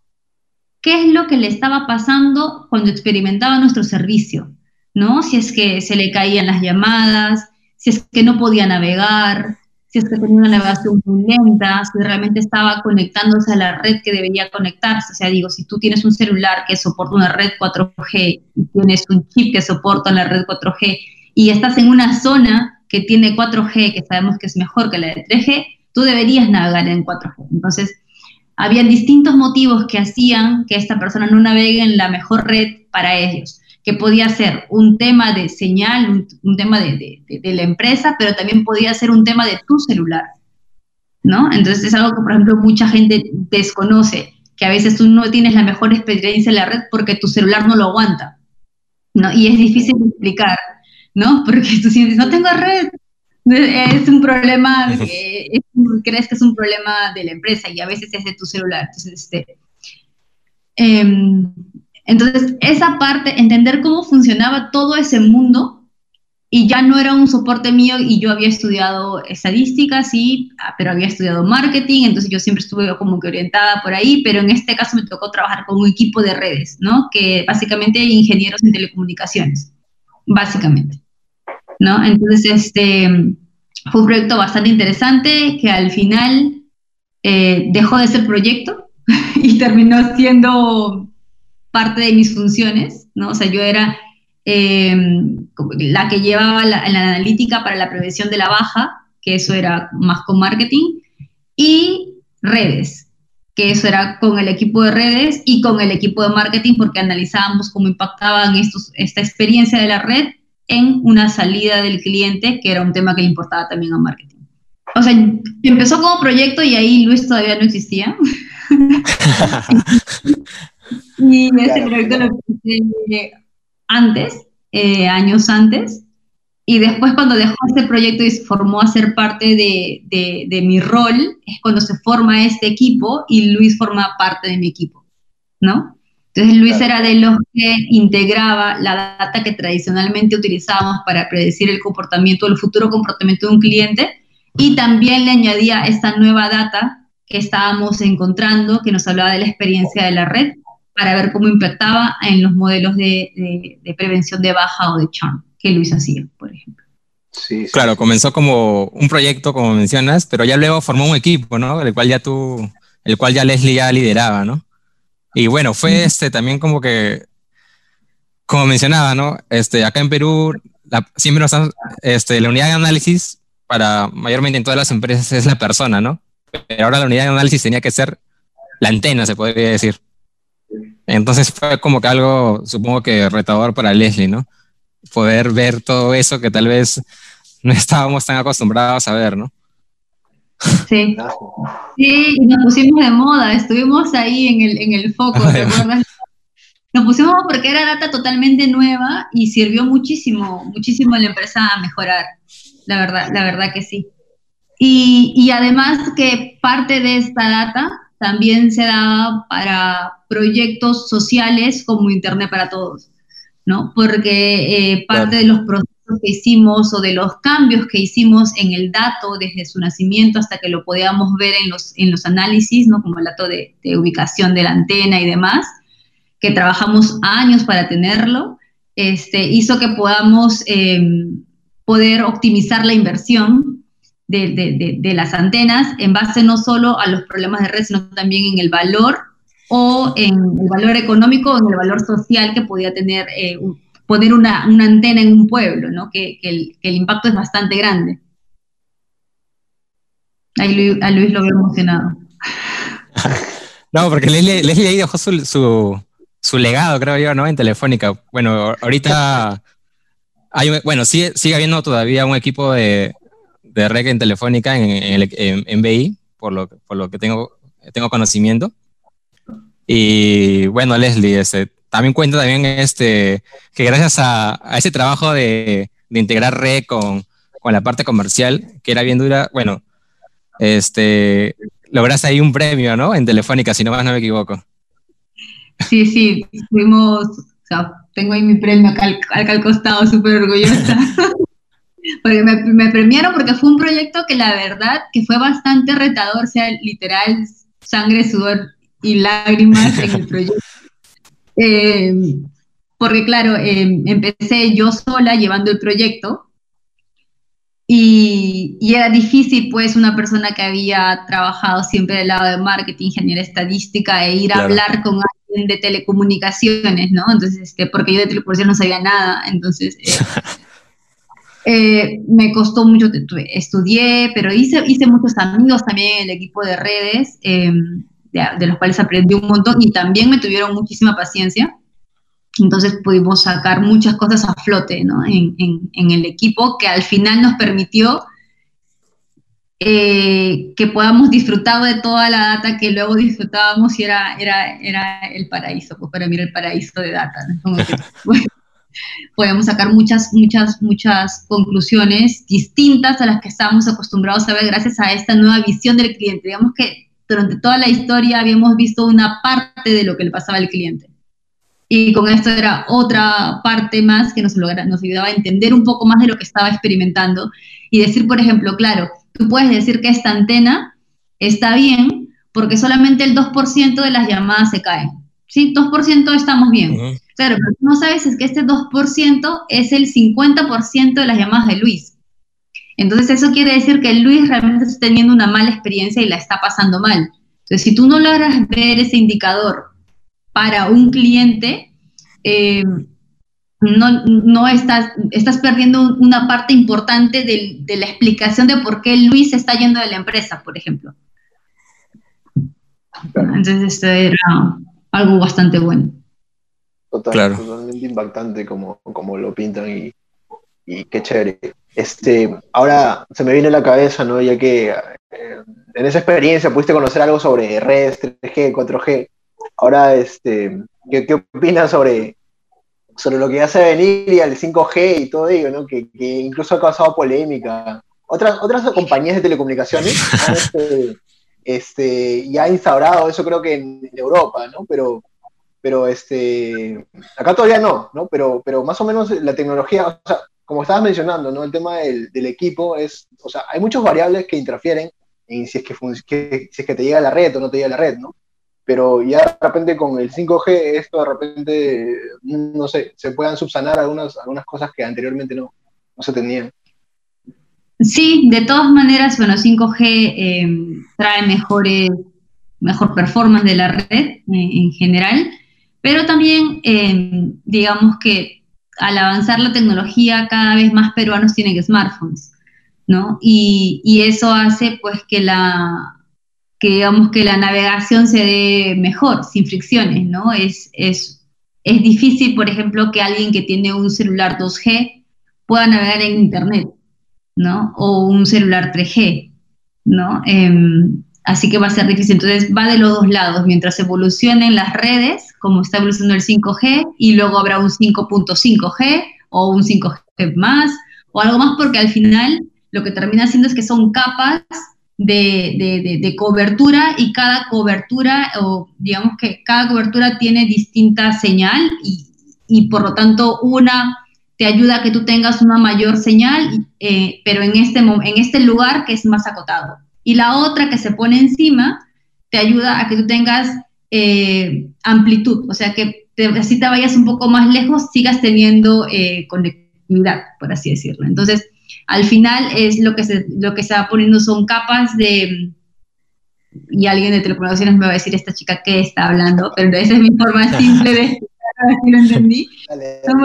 qué es lo que le estaba pasando cuando experimentaba nuestro servicio, ¿no? Si es que se le caían las llamadas, si es que no podía navegar, si es que tenía una navegación muy lenta, si realmente estaba conectándose a la red que debería conectarse. O sea, digo, si tú tienes un celular que soporta una red 4G y tienes un chip que soporta la red 4G y estás en una zona que tiene 4G, que sabemos que es mejor que la de 3G, tú deberías navegar en 4G. Entonces, había distintos motivos que hacían que esta persona no navegue en la mejor red para ellos, que podía ser un tema de señal, un, tema de, la empresa, pero también podía ser un tema de tu celular, ¿no? Entonces es algo que, por ejemplo, mucha gente desconoce, que a veces tú no tienes la mejor experiencia en la red porque tu celular no lo aguanta, ¿no? Y es difícil de explicar. ¿no? *laughs* Porque tú sientes, no tengo red. Es un problema, crees que es un problema de la empresa y a veces es de tu celular. Entonces, este, em, entonces, esa parte, entender cómo funcionaba todo ese mundo y ya no era un soporte mío y yo había estudiado estadística, sí, ah, pero había estudiado marketing, entonces yo siempre estuve como que orientada por ahí, pero en este caso me tocó trabajar con un equipo de redes, ¿no? Que básicamente ingenieros en telecomunicaciones básicamente. ¿no? Entonces, este, fue un proyecto bastante interesante que al final eh, dejó de ser proyecto *laughs* y terminó siendo parte de mis funciones, ¿no? O sea, yo era eh, la que llevaba la, analítica para la prevención de la baja, que eso era más con marketing, y redes, que eso era con el equipo de redes y con el equipo de marketing porque analizábamos cómo impactaban estos, esta experiencia de la red en una salida del cliente, que era un tema que le importaba también a marketing. O sea, empezó como proyecto y ahí Luis todavía no existía. *laughs* *laughs* y ese proyecto lo empecé antes, eh, años antes, y después cuando dejó ese proyecto y se formó a ser parte de, de, mi rol, es cuando se forma este equipo y Luis forma parte de mi equipo, ¿no? Entonces Luis era de los que integraba la data que tradicionalmente utilizábamos para predecir el comportamiento, el futuro comportamiento de un cliente, y también le añadía esta nueva data que estábamos encontrando, que nos hablaba de la experiencia de la red, para ver cómo impactaba en los modelos de, prevención de baja o de churn que Luis hacía, por ejemplo. Sí, Claro, comenzó como un proyecto, como mencionas, pero ya luego formó un equipo, ¿no? El cual ya tú, el cual ya Leslie ya lideraba, ¿no? Y bueno, fue este también como que, como mencionaba, ¿no? Este, acá en Perú, la, siempre nos este, la unidad de análisis para mayormente en todas las empresas es la persona, ¿no? Pero ahora la unidad de análisis tenía que ser la antena, se podría decir. Entonces fue como que algo, supongo que retador para Leslie, ¿no? Poder ver todo eso que tal vez no estábamos tan acostumbrados a ver, ¿no? Sí. Sí, y nos pusimos de moda, estuvimos ahí en el, en el foco, ¿te acuerdas? Nos pusimos porque era data totalmente nueva y sirvió muchísimo, muchísimo a la empresa a mejorar, la verdad, la verdad que sí. Y, y además que parte de esta data también se daba para proyectos sociales como Internet para Todos, ¿no? Porque eh, parte de los procesos que hicimos o de los cambios que hicimos en el dato desde su nacimiento hasta que lo podíamos ver en los, en los análisis, ¿no? Como el dato de, ubicación de la antena y demás, que trabajamos años para tenerlo, este, hizo que podamos em, poder optimizar la inversión de, las antenas en base no solo a los problemas de red, sino también en el valor o en el valor económico o en el valor social que podía tener eh, poner una, antena en un pueblo, ¿no? que, el, impacto es bastante grande. Ahí a Luis lo veo emocionado. *laughs* no, porque Leslie, ahí dejó su, su, legado, creo yo, ¿no? En Telefónica. Bueno, ahorita hay, bueno, sigue, sigue habiendo todavía un equipo de, de red en Telefónica en, en, BI, por lo, por lo que tengo, tengo conocimiento. Y bueno, Leslie, este, también cuenta también este, que gracias a, a ese trabajo de, de, integrar red con, con la parte comercial, que era bien dura, bueno, este, lograste ahí un premio, ¿no? En Telefónica, si no más no me equivoco. Sí, sí, fuimos, o sea, tengo ahí mi premio acá al, costado, súper orgullosa. *laughs* porque me, premiaron porque fue un proyecto que la verdad que fue bastante retador, o sea, literal, sangre, sudor y lágrimas en el *laughs* proyecto. Eh, porque claro, eh, empecé yo sola llevando el proyecto y, era difícil pues una persona que había trabajado siempre del lado de marketing, ingeniería estadística e ir a hablar con alguien de telecomunicaciones, ¿no? Entonces, este, porque yo de telecomunicaciones no sabía nada, entonces... Eh, *laughs* Eh, me costó mucho, estudié, pero hice, hice muchos amigos también en el equipo de redes, em, de, los cuales aprendí un montón y también me tuvieron muchísima paciencia. Entonces pudimos sacar muchas cosas a flote ¿no? en, en, el equipo que al final nos permitió eh, que podamos disfrutar de toda la data que luego disfrutábamos y era, era, era el paraíso, pues para mí era el paraíso de data. *laughs* podemos sacar muchas, muchas, muchas conclusiones distintas a las que estábamos acostumbrados a ver gracias a esta nueva visión del cliente. Digamos que durante toda la historia habíamos visto una parte de lo que le pasaba al cliente. Y con esto era otra parte más que nos, logra, nos ayudaba a entender un poco más de lo que estaba experimentando y decir, por ejemplo, claro, tú puedes decir que esta antena está bien porque solamente el 2% de las llamadas se caen. ¿Sí? 2% estamos bien. Claro, pero no sabes es que este 2% es el 50% de las llamadas de Luis. Entonces eso quiere decir que Luis realmente está teniendo una mala experiencia y la está pasando mal. Entonces si tú no logras ver ese indicador para un cliente, eh, no, no, estás, estás perdiendo una parte importante de, de, la explicación de por qué Luis está yendo de la empresa, por ejemplo. Entonces esto era algo bastante bueno. Totalmente impactante como, como lo pintan y, y, qué chévere. Este, ahora se me viene a la cabeza, ¿no? Ya que eh, en esa experiencia pudiste conocer algo sobre redes 3G, 4G. Ahora, este, ¿qué, qué opinas sobre, sobre lo que ya se venir y al 5G y todo ello, ¿no? Que, que, incluso ha causado polémica. Otras, otras compañías de telecomunicaciones han *laughs* este, este, ya instaurado eso creo que en Europa, ¿no? Pero pero este, acá todavía no, ¿no? Pero, pero más o menos la tecnología, o sea, como estabas mencionando, ¿no? El tema del, equipo es, o sea, hay muchas variables que interfieren en si es que, si es que te llega la red o no te llega la red, ¿no? Pero ya de repente con el 5G, esto de repente, no sé, se puedan subsanar algunas, algunas cosas que anteriormente no, no se tenían. Sí, de todas maneras, bueno, 5G eh, trae mejores, mejor performance de la red eh, en general, pero también, eh, digamos que al avanzar la tecnología, cada vez más peruanos tienen smartphones, ¿no? Y, eso hace, pues, que la, que digamos que la navegación se dé mejor, sin fricciones, ¿no? Es, es, es difícil, por ejemplo, que alguien que tiene un celular 2G pueda navegar en Internet, ¿no? O un celular 3G, ¿no? Em, Así que va a ser difícil. Entonces va de los dos lados, mientras evolucionen las redes, como está evolucionando el 5G, y luego habrá un 5.5G o un 5G más, o algo más, porque al final lo que termina haciendo es que son capas de, cobertura y cada cobertura, o digamos que cada cobertura tiene distinta señal y, y por lo tanto una te ayuda a que tú tengas una mayor señal, eh, pero en este, en este lugar que es más acotado. Y la otra que se pone encima te ayuda a que tú tengas eh, amplitud, o sea que te, así te vayas un poco más lejos, sigas teniendo eh, conectividad, por así decirlo. Entonces, al final es lo que se, lo que se va poniendo son capas de, y alguien de telecomunicaciones me va a decir esta chica que está hablando, pero esa es mi forma *laughs* simple de si lo entendí. Son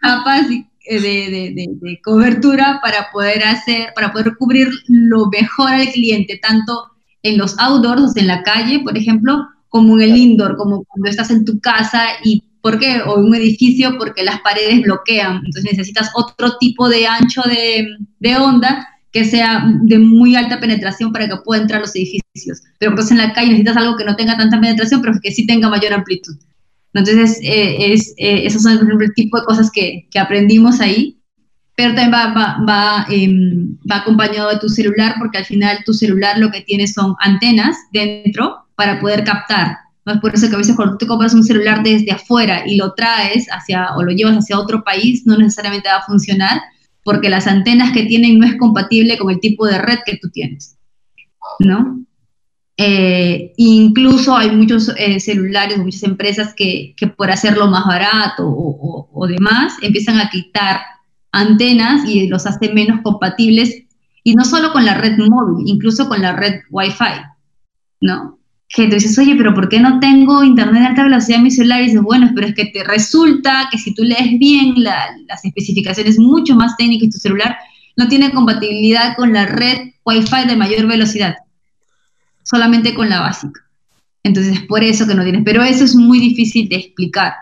capas eh, de, de, cobertura para poder hacer, para poder cubrir lo mejor al cliente, tanto en los outdoors, en la calle, por ejemplo, como en el indoor, como cuando estás en tu casa y ¿Por qué? O en un edificio porque las paredes bloquean. Entonces necesitas otro tipo de ancho de, de, onda que sea de muy alta penetración para que pueda entrar a los edificios. Pero entonces en la calle necesitas algo que no tenga tanta penetración, pero que sí tenga mayor amplitud. Entonces, eh, es, eh, esos son el tipo de cosas que, que aprendimos ahí. Pero también va, va, va, em, va acompañado de tu celular, porque al final tu celular lo que tiene son antenas dentro para poder captar es por eso que a veces cuando tú compras un celular desde afuera y lo traes hacia o lo llevas hacia otro país, no necesariamente va a funcionar porque las antenas que tienen no es compatible con el tipo de red que tú tienes, ¿no? Eh, incluso hay muchos eh, celulares, muchas empresas que, por hacerlo más barato o, demás, empiezan a quitar antenas y los hace menos compatibles, y no solo con la red móvil, incluso con la red Wi-Fi, ¿no? que tú dices, oye, pero ¿por qué no tengo internet de alta velocidad en mi celular? Y dices, bueno, pero es que te resulta que si tú lees bien las especificaciones mucho más técnicas, tu celular no tiene compatibilidad con la red Wi-Fi de mayor velocidad, solamente con la básica. Entonces, por eso que no tienes. Pero eso es muy difícil de explicar,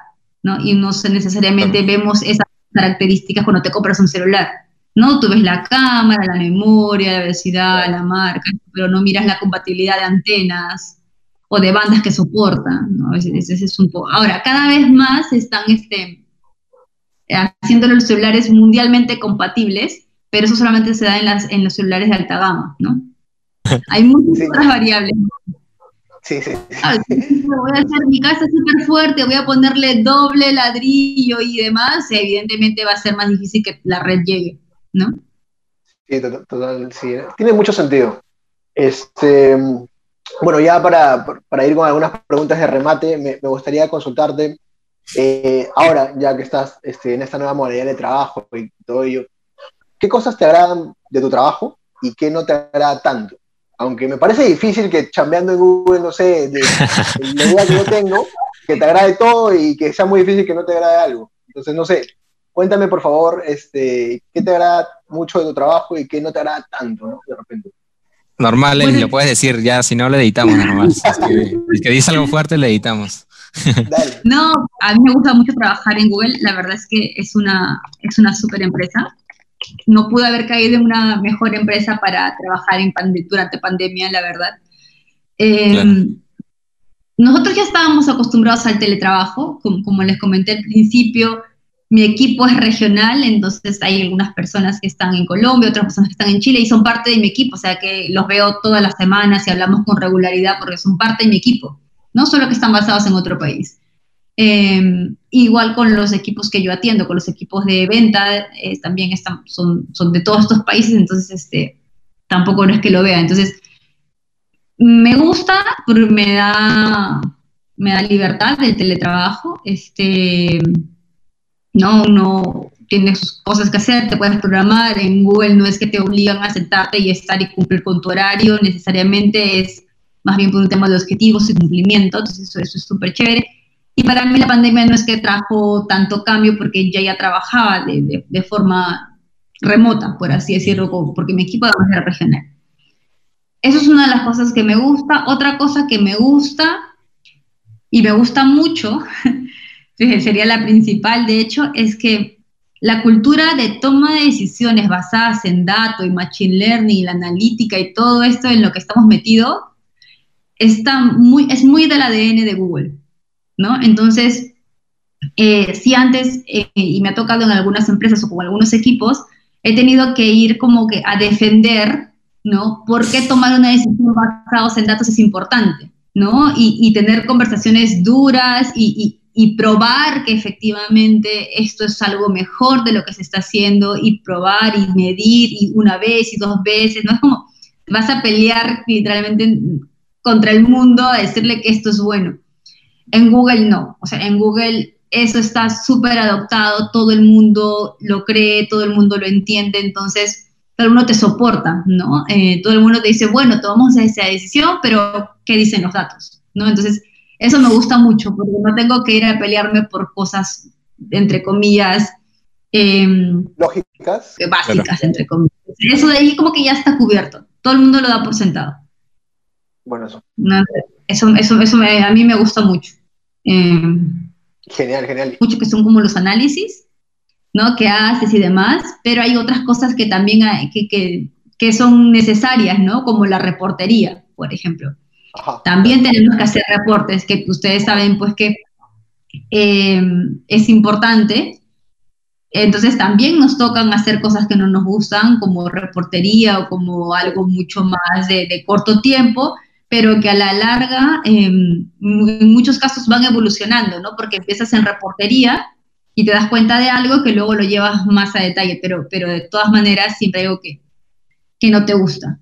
¿no? Y no necesariamente vemos esas características cuando te compras un celular. ¿no? Tú ves la cámara, la memoria, la velocidad, la marca, pero no miras la compatibilidad de antenas, o de bandas que soportan, ¿no? Ese, es un poco. Ahora, cada vez más están este, haciendo los celulares mundialmente compatibles, pero eso solamente se da en, las, en los celulares de alta gama, ¿no? Hay muchas otras variables. Sí, sí. voy a hacer mi casa súper fuerte, voy a ponerle doble ladrillo y demás, evidentemente va a ser más difícil que la red llegue, ¿no? Sí, total, sí. Tiene mucho sentido. Este, bueno, ya para, para, ir con algunas preguntas de remate, me, me gustaría consultarte, eh, ahora, ya que estás este, en esta nueva modalidad de trabajo y todo ello, ¿qué cosas te agradan de tu trabajo y qué no te agrada tanto? Aunque me parece difícil que chambeando en Google, no sé, *laughs* de, la idea que yo tengo, que te agrade todo y que sea muy difícil que no te agrade algo. Entonces, no sé, cuéntame por favor, este, qué te agrada mucho de tu trabajo y qué no te agrada tanto, ¿no? De repente. Normal, lo puedes decir ya, si no le editamos normal. *laughs* el que dice algo fuerte le editamos. No, a mí me gusta mucho trabajar en Google, la verdad es que es una, es una súper empresa. No pude haber caído en una mejor empresa para trabajar en durante pandemia, la verdad. Em, nosotros ya estábamos acostumbrados al teletrabajo, como, como les comenté al principio, mi equipo es regional, entonces hay algunas personas que están en Colombia, otras personas que están en Chile y son parte de mi equipo, o sea que los veo todas las semanas y hablamos con regularidad porque son parte de mi equipo, no solo que están basados en otro país. Em, igual con los equipos que yo atiendo, con los equipos de venta, eh, también están, son, son de todos estos países, entonces este, tampoco es que lo vea. Entonces, me gusta porque me da, me da libertad el teletrabajo. Este, ¿no? Uno tiene sus cosas que hacer, te puedes programar, en Google no es que te obligan a sentarte y estar y cumplir con tu horario, necesariamente es más bien por un tema de objetivos y cumplimiento, entonces eso, es súper chévere. Y para mí la pandemia no es que trajo tanto cambio porque ya ya trabajaba de, de, forma remota, por así decirlo, porque mi equipo además era regional. Eso es una de las cosas que me gusta. Otra cosa que me gusta y me gusta mucho *laughs* sería la principal, de hecho, es que la cultura de toma de decisiones basadas en datos y machine learning y la analítica y todo esto en lo que estamos metidos, está muy, es muy del ADN de Google, ¿no? Entonces, eh, si antes, eh, y me ha tocado en algunas empresas o con algunos equipos, he tenido que ir como que a defender ¿no? ¿Por qué tomar una decisión basada en datos es importante, ¿no? Y, tener conversaciones duras y, y, probar que efectivamente esto es algo mejor de lo que se está haciendo y probar y medir y una vez y dos veces, ¿no? Es como vas a pelear literalmente contra el mundo a decirle que esto es bueno. En Google no, o sea, en Google eso está súper adoptado, todo el mundo lo cree, todo el mundo lo entiende, entonces todo el mundo te soporta, ¿no? Eh, todo el mundo te dice, bueno, tomamos esa decisión, pero ¿qué dicen los datos? ¿No? Entonces, eso me gusta mucho, porque no tengo que ir a pelearme por cosas, entre comillas, em, lógicas. Básicas, entre comillas. Eso de ahí como que ya está cubierto, todo el mundo lo da por sentado. Bueno, eso. Eso, eso, eso a mí me gusta mucho. Em, Genial, genial. Mucho que son como los análisis, ¿no? Que haces y demás, pero hay otras cosas que también hay, que, que, son necesarias, ¿no? Como la reportería, por ejemplo. También tenemos que hacer reportes, que ustedes saben, pues, que eh, es importante. Entonces también nos tocan hacer cosas que no nos gustan, como reportería o como algo mucho más de, de corto tiempo, pero que a la larga em, en muchos casos van evolucionando, ¿no? Porque empiezas en reportería y te das cuenta de algo que luego lo llevas más a detalle, pero, pero de todas maneras siempre algo que, que no te gusta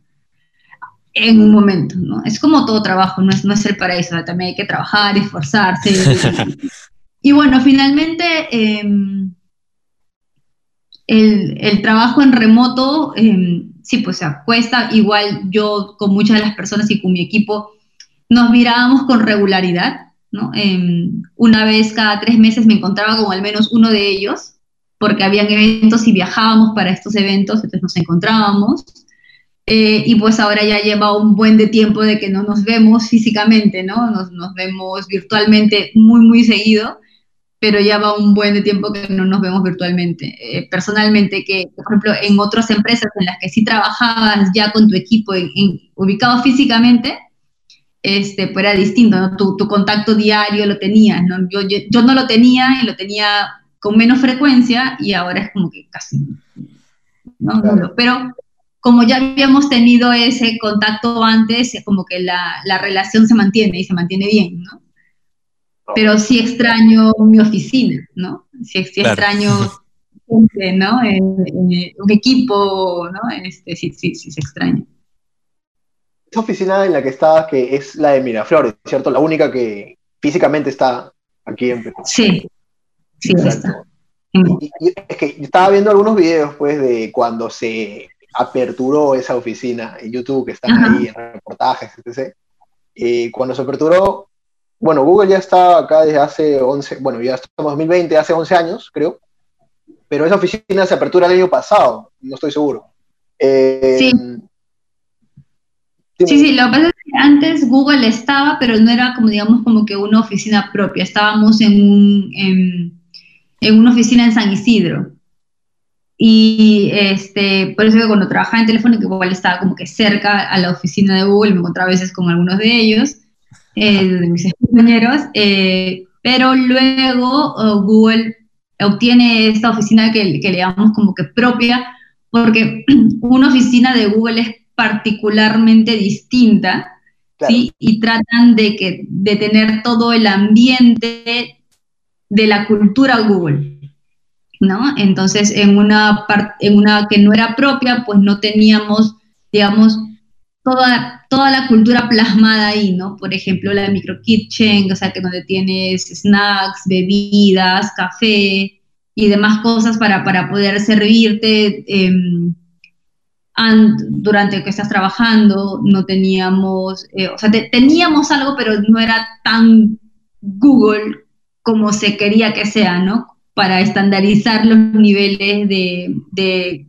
en un momento, ¿no? Es como todo trabajo, no es, no es el paraíso, también hay que trabajar, esforzarse. *laughs* y, bueno, finalmente em, el, el, trabajo en remoto em, sí, pues se cuesta. Igual yo con muchas de las personas y con mi equipo nos mirábamos con regularidad, ¿no? Em, una vez cada tres meses me encontraba con al menos uno de ellos, porque habían eventos y viajábamos para estos eventos, entonces nos encontrábamos. Eh, y pues ahora ya lleva un buen de tiempo de que no nos vemos físicamente, ¿no? Nos vemos virtualmente muy, muy seguido pero ya va un buen de tiempo que no nos vemos virtualmente. Eh, personalmente, que por ejemplo en otras empresas en las que sí trabajabas ya con tu equipo en, ubicado físicamente, este, pues era distinto, ¿no? tu, tu, contacto diario lo tenías, ¿no? Yo, yo, no lo tenía y lo tenía con menos frecuencia y ahora es como que casi, ¿no? Pero como ya habíamos tenido ese contacto antes, como que la, la relación se mantiene y se mantiene bien, ¿no? Pero sí extraño mi oficina, ¿no? Sí, extraño gente, ¿no? un equipo, ¿no? Este, sí, sí, sí, se extraña. Esa oficina en la que estabas, que es la de Miraflores, ¿cierto? La única que físicamente está aquí en Perú. Sí, sí, está. es que estaba viendo algunos videos, pues, de cuando se aperturó esa oficina en YouTube, que están ahí en reportajes, etc. Y cuando se aperturó, bueno, Google ya está acá desde hace 11, bueno, ya estamos en 2020, hace 11 años, creo, pero esa oficina se apertura el año pasado, no estoy seguro. Eh, sí. Sí, sí, lo que pasa es que antes Google estaba, pero no era como, digamos, como que una oficina propia. Estábamos en, en, una oficina en San Isidro. Y este, por eso que cuando trabajaba en teléfono, que igual estaba como que cerca a la oficina de Google, me encontraba a veces con algunos de ellos eh, de mis compañeros, eh, pero luego oh, Google obtiene esta oficina que, que le llamamos como que propia, porque *clears throat* una oficina de Google es particularmente distinta, ¿sí? Y tratan de, que, de tener todo el ambiente de la cultura Google, ¿no? Entonces, en una, en una que no era propia, pues no teníamos, digamos, toda, toda la cultura plasmada ahí, ¿no? Por ejemplo, la micro kitchen, o sea, que donde tienes snacks, bebidas, café y demás cosas para, para poder servirte em, durante que estás trabajando. No teníamos, eh, o sea, teníamos algo, pero no era tan Google como se quería que sea, ¿no? Para estandarizar los niveles de, de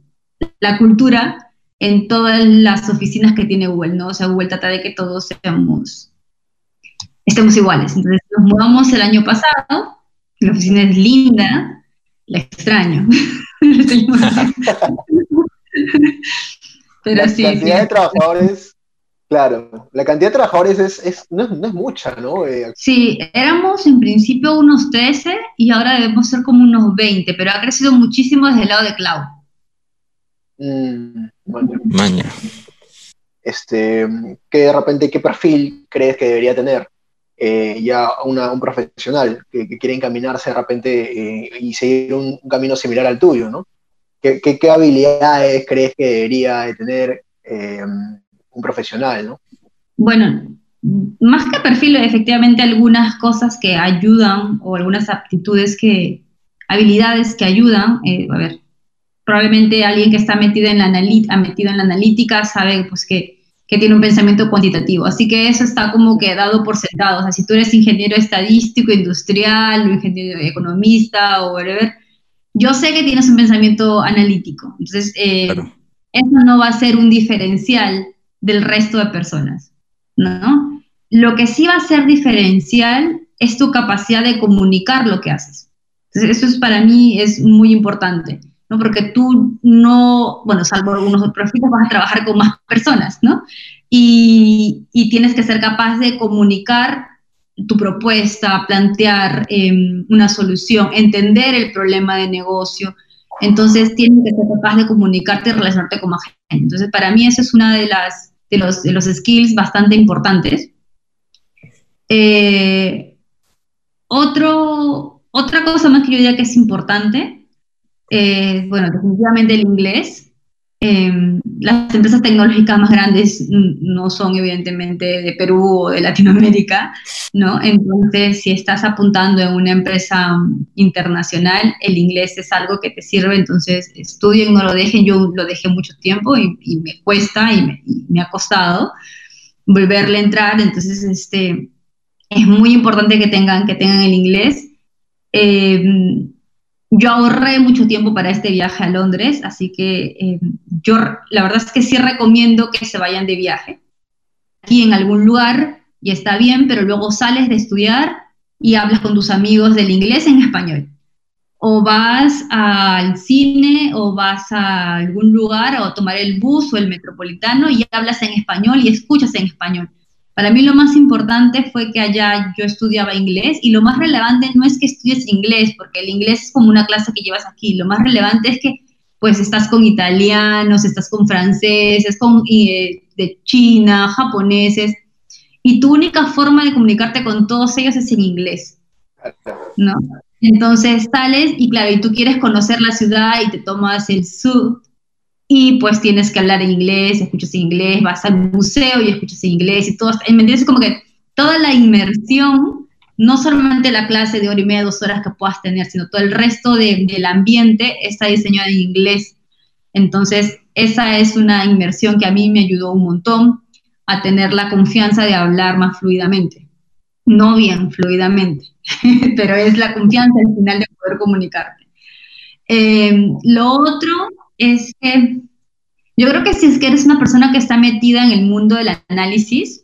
la cultura en todas las oficinas que tiene Google, ¿no? O sea, Google trata de que todos seamos, estemos iguales. Entonces, nos mudamos el año pasado, la oficina es linda, la extraño. *laughs* Pero la cantidad de trabajadores, claro, la cantidad de trabajadores es, no, es mucha, ¿no? Eh, sí, éramos en principio unos 13 y ahora debemos ser como unos 20, pero ha crecido muchísimo desde el lado de cloud. Mm, Maña. este, ¿qué de repente, qué perfil crees que debería tener eh, ya un profesional que, quiere encaminarse de repente y seguir un, camino similar al tuyo, ¿no? ¿Qué, qué, habilidades crees que debería de tener un profesional, ¿no? Bueno, más que perfil, efectivamente algunas cosas que ayudan o algunas aptitudes que, habilidades que ayudan, eh, a ver, probablemente alguien que está metido en la, metido en la analítica sabe pues que, que, tiene un pensamiento cuantitativo, así que eso está como que dado por sentado, o sea, si tú eres ingeniero estadístico, industrial, o ingeniero economista o whatever, yo sé que tienes un pensamiento analítico, entonces eh, eso no va a ser un diferencial del resto de personas, ¿no? Lo que sí va a ser diferencial es tu capacidad de comunicar lo que haces. Entonces, eso es para mí es muy importante, ¿no? Porque tú no, bueno, salvo algunos otros perfiles, vas a trabajar con más personas, ¿no? Y, y tienes que ser capaz de comunicar tu propuesta, plantear em, una solución, entender el problema de negocio. Entonces, tienes que ser capaz de comunicarte y relacionarte con más gente. Entonces, para mí, eso es una de las de los, de los skills bastante importantes. Eh, otro, otra cosa más que yo diría que es importante, eh, bueno, definitivamente el inglés. Em, las empresas tecnológicas más grandes no son evidentemente de Perú o de Latinoamérica, ¿no? Entonces, si estás apuntando en una empresa internacional, el inglés es algo que te sirve, entonces estudien, no lo dejen, yo lo dejé mucho tiempo y, me cuesta y me, ha costado volverle a entrar, entonces este, es muy importante que tengan, que tengan el inglés. Eh, yo ahorré mucho tiempo para este viaje a Londres, así que eh, yo la verdad es que sí recomiendo que se vayan de viaje. Aquí en algún lugar y está bien, pero luego sales de estudiar y hablas con tus amigos del inglés en español. O vas al cine o vas a algún lugar o tomar el bus o el metropolitano y hablas en español y escuchas en español. Para mí lo más importante fue que allá yo estudiaba inglés y lo más relevante no es que estudies inglés, porque el inglés es como una clase que llevas aquí, lo más relevante es que pues estás con italianos, estás con franceses, con eh, de China, japoneses, y tu única forma de comunicarte con todos ellos es en inglés, ¿no? Entonces sales y claro, y tú quieres conocer la ciudad y te tomas el sub y pues tienes que hablar en inglés, escuchas en inglés, vas al museo y escuchas en inglés y todo, ¿me entiendes? Como que toda la inmersión, no solamente la clase de hora y media, dos horas que puedas tener, sino todo el resto de, del ambiente está diseñado en inglés. Entonces, esa es una inmersión que a mí me ayudó un montón a tener la confianza de hablar más fluidamente. No bien fluidamente, *laughs* pero es la confianza al final de poder comunicarte. Eh, lo otro es que yo creo que si es que eres una persona que está metida en el mundo del análisis,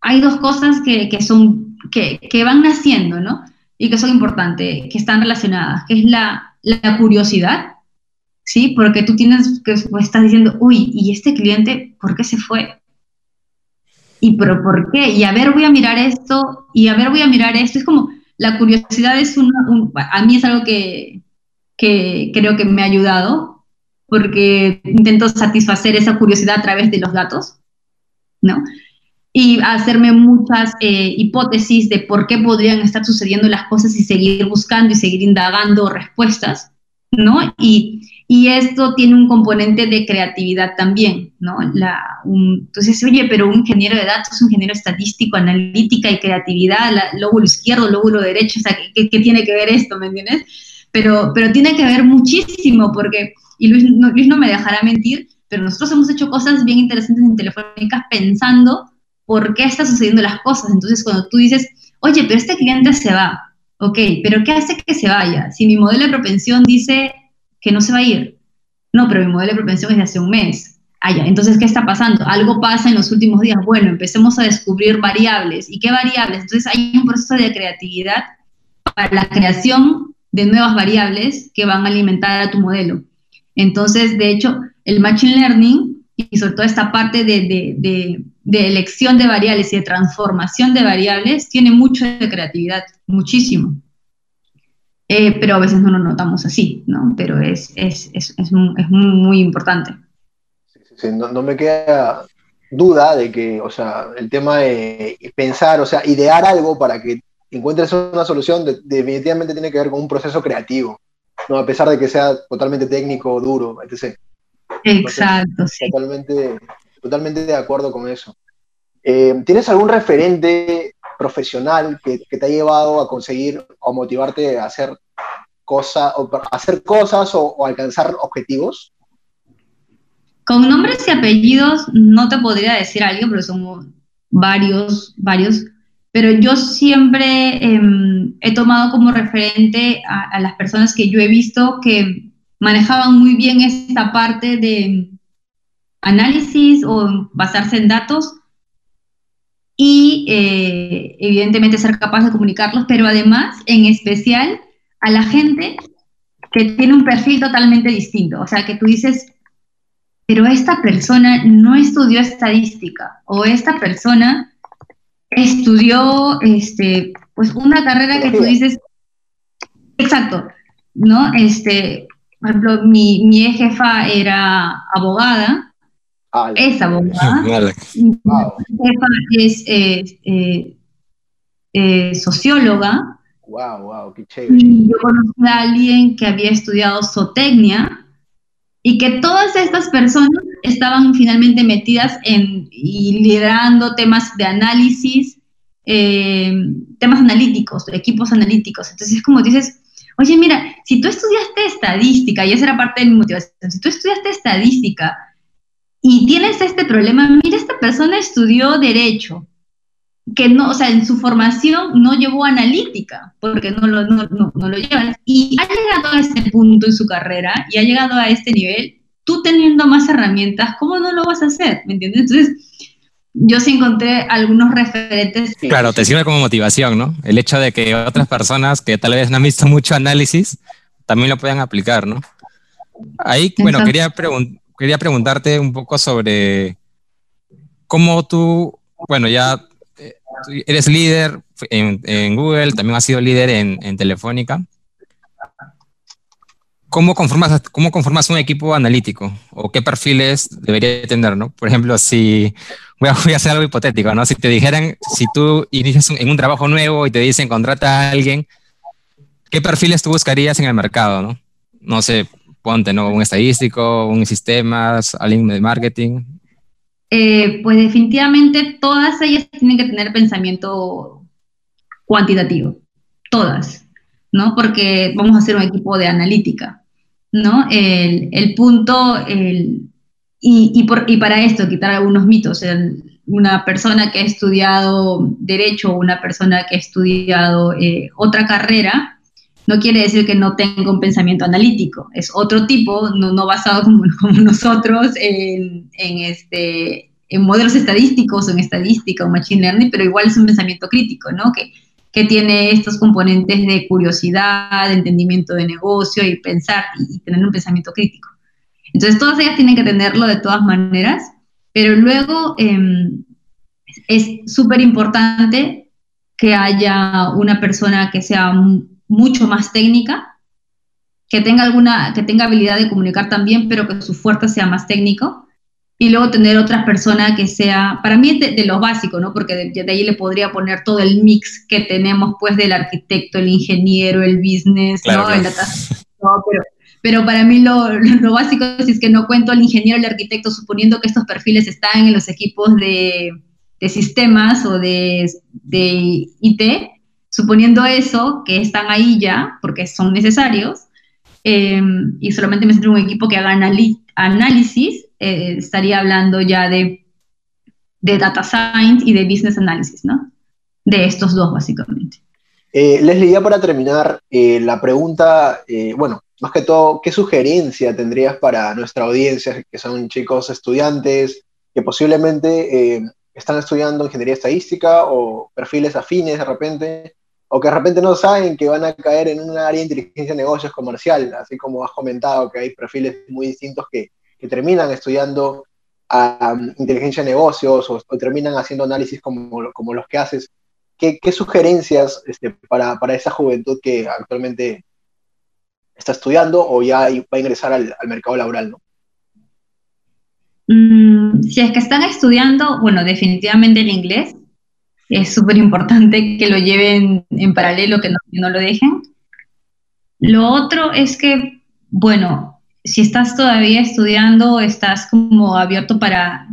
hay dos cosas que, son, que, van naciendo, ¿no? Y que son importantes, que están relacionadas, que es la, curiosidad, ¿sí? Porque tú tienes, que pues, estás diciendo, uy, ¿y este cliente por qué se fue? ¿Y pero por qué? Y a ver, voy a mirar esto, y a ver, voy a mirar esto. Es como, la curiosidad es una, a mí es algo que, que creo que me ha ayudado, porque intento satisfacer esa curiosidad a través de los datos, ¿no? Y hacerme muchas eh, hipótesis de por qué podrían estar sucediendo las cosas y seguir buscando y seguir indagando respuestas, ¿no? Y, esto tiene un componente de creatividad también, ¿no? Entonces, oye, pero un ingeniero de datos, un ingeniero estadístico, analítica y creatividad, la, lóbulo izquierdo, lóbulo derecho, o sea, ¿qué, ¿qué, tiene que ver esto, me entiendes? Pero, pero tiene que ver muchísimo, porque, y Luis no, Luis no me dejará mentir, pero nosotros hemos hecho cosas bien interesantes en Telefónica pensando por qué están sucediendo las cosas. Entonces, cuando tú dices, oye, pero este cliente se va, ok, pero ¿qué hace que se vaya? Si mi modelo de propensión dice que no se va a ir, no, pero mi modelo de propensión es de hace un mes. Ah, ya, entonces, ¿qué está pasando? Algo pasa en los últimos días. Bueno, empecemos a descubrir variables. ¿Y qué variables? Entonces, hay un proceso de creatividad para la creación de nuevas variables que van a alimentar a tu modelo. Entonces, de hecho, el Machine Learning y sobre todo esta parte de, de, elección de variables y de transformación de variables tiene mucho de creatividad, muchísimo. Eh, pero a veces no lo notamos así, ¿no? Pero es, es, es, es muy, muy, importante. Sí, no, me queda duda de que, o sea, el tema de pensar, o sea, idear algo para que encuentres una solución, definitivamente tiene que ver con un proceso creativo, ¿no? A pesar de que sea totalmente técnico, duro, etc. Exacto, sí. Totalmente, totalmente de acuerdo con eso. Eh, ¿Tienes algún referente profesional que, te ha llevado a conseguir o motivarte a hacer, cosa, o hacer cosas o, alcanzar objetivos? Con nombres y apellidos no te podría decir alguien, pero son varios, varios. Pero yo siempre em, he tomado como referente a, las personas que yo he visto que manejaban muy bien esta parte de análisis o basarse en datos y eh, evidentemente ser capaz de comunicarlos, pero además, en especial, a la gente que tiene un perfil totalmente distinto. O sea, que tú dices, pero esta persona no estudió estadística o esta persona estudió este, pues una carrera que tú dices, exacto, ¿no? Este, por ejemplo, mi, mi jefa era abogada es abogada. es eh, eh, socióloga. Wow, wow, qué chévere. Y yo conocí a alguien que había estudiado zootecnia y que todas estas personas estaban finalmente metidas en y liderando temas de análisis, eh, temas analíticos, equipos analíticos. Entonces es como dices, oye, mira, si tú estudiaste estadística, y esa era parte de mi motivación, si tú estudiaste estadística, y tienes este problema, mira, esta persona estudió derecho, que no, o sea, en su formación no llevó analítica, porque no lo, no, no, lo llevan, y ha llegado a este punto en su carrera y ha llegado a este nivel, tú teniendo más herramientas, ¿cómo no lo vas a hacer? ¿Me entiendes? Entonces, yo sí encontré algunos referentes. Claro, te sirve como motivación, ¿no? El hecho de que otras personas que tal vez no han visto mucho análisis también lo puedan aplicar, ¿no? Ahí, bueno, quería quería preguntarte un poco sobre cómo tú, bueno, ya eh, eres líder en, Google, también has sido líder en, Telefónica. ¿Cómo conformas, ¿Cómo conformas un equipo analítico? ¿O qué perfiles debería tener? ¿no? Por ejemplo, si voy a, hacer algo hipotético, ¿no? Si te dijeran, si tú inicias en un trabajo nuevo y te dicen contrata a alguien, ¿qué perfiles tú buscarías en el mercado? No, no sé, ponte, ¿no? Un estadístico, un sistemas, alguien de marketing. Eh, pues definitivamente todas ellas tienen que tener pensamiento cuantitativo, todas, ¿no? Porque vamos a hacer un equipo de analítica, ¿no? El, punto, y, y, para esto, quitar algunos mitos, una persona que ha estudiado derecho o una persona que ha estudiado eh, otra carrera, no quiere decir que no tenga un pensamiento analítico, es otro tipo, no, basado como, *laughs* nosotros en, este, en modelos estadísticos o en estadística o machine learning, pero igual es un pensamiento crítico, ¿no? Que, que tiene estos componentes de curiosidad, de entendimiento de negocio y pensar y, tener un pensamiento crítico. Entonces, todas ellas tienen que tenerlo de todas maneras, pero luego em, es súper importante que haya una persona que sea mucho más técnica, que tenga alguna, que tenga habilidad de comunicar también, pero que su fuerte sea más técnico. Y luego tener otra persona que sea, para mí de, de lo básico, ¿no? Porque de, ahí le podría poner todo el mix que tenemos, pues, del arquitecto, el ingeniero, el business, ¿no? pero, pero, para mí lo, *laughs* lo, básico, si es que no cuento al ingeniero, el arquitecto, suponiendo que estos perfiles están en los equipos de, de sistemas o de, de IT, Suponiendo eso, que están ahí ya, porque son necesarios, em, y solamente me centro en un equipo que haga análisis, eh, estaría hablando ya de, de, data science y de business analysis, ¿no? De estos dos, básicamente. Eh, Leslie, ya para terminar, eh, la pregunta, bueno, más que todo, ¿qué sugerencia tendrías para nuestra audiencia, que son chicos estudiantes que posiblemente están estudiando ingeniería estadística o perfiles afines de repente, o que de repente no saben que van a caer en un área de inteligencia de negocios comercial, así como has comentado que hay perfiles muy distintos que, que terminan estudiando inteligencia de negocios o, terminan haciendo análisis como, como los que haces. ¿Qué, sugerencias este, para, para, esa juventud que actualmente está estudiando o ya va a ingresar al, mercado laboral? ¿no? Mm, si es que están estudiando, bueno, definitivamente el inglés. Es súper importante que lo lleven en paralelo, que no, lo dejen. Lo otro es que, bueno, si estás todavía estudiando, estás como abierto para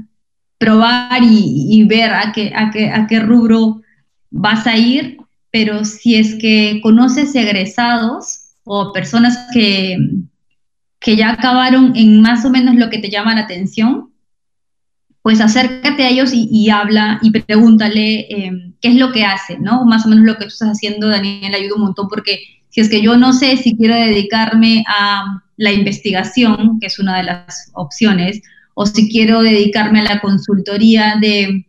probar y, ver a qué, a, qué, a qué rubro vas a ir, pero si es que conoces egresados o personas que, que ya acabaron en más o menos lo que te llama la atención, pues acércate a ellos y, habla y pregúntale em, qué es lo que hace, ¿no? Más o menos lo que tú estás haciendo, Daniel, ayuda un montón porque si es que yo no sé si quiero dedicarme a la investigación, que es una de las opciones, o si quiero dedicarme a la consultoría de,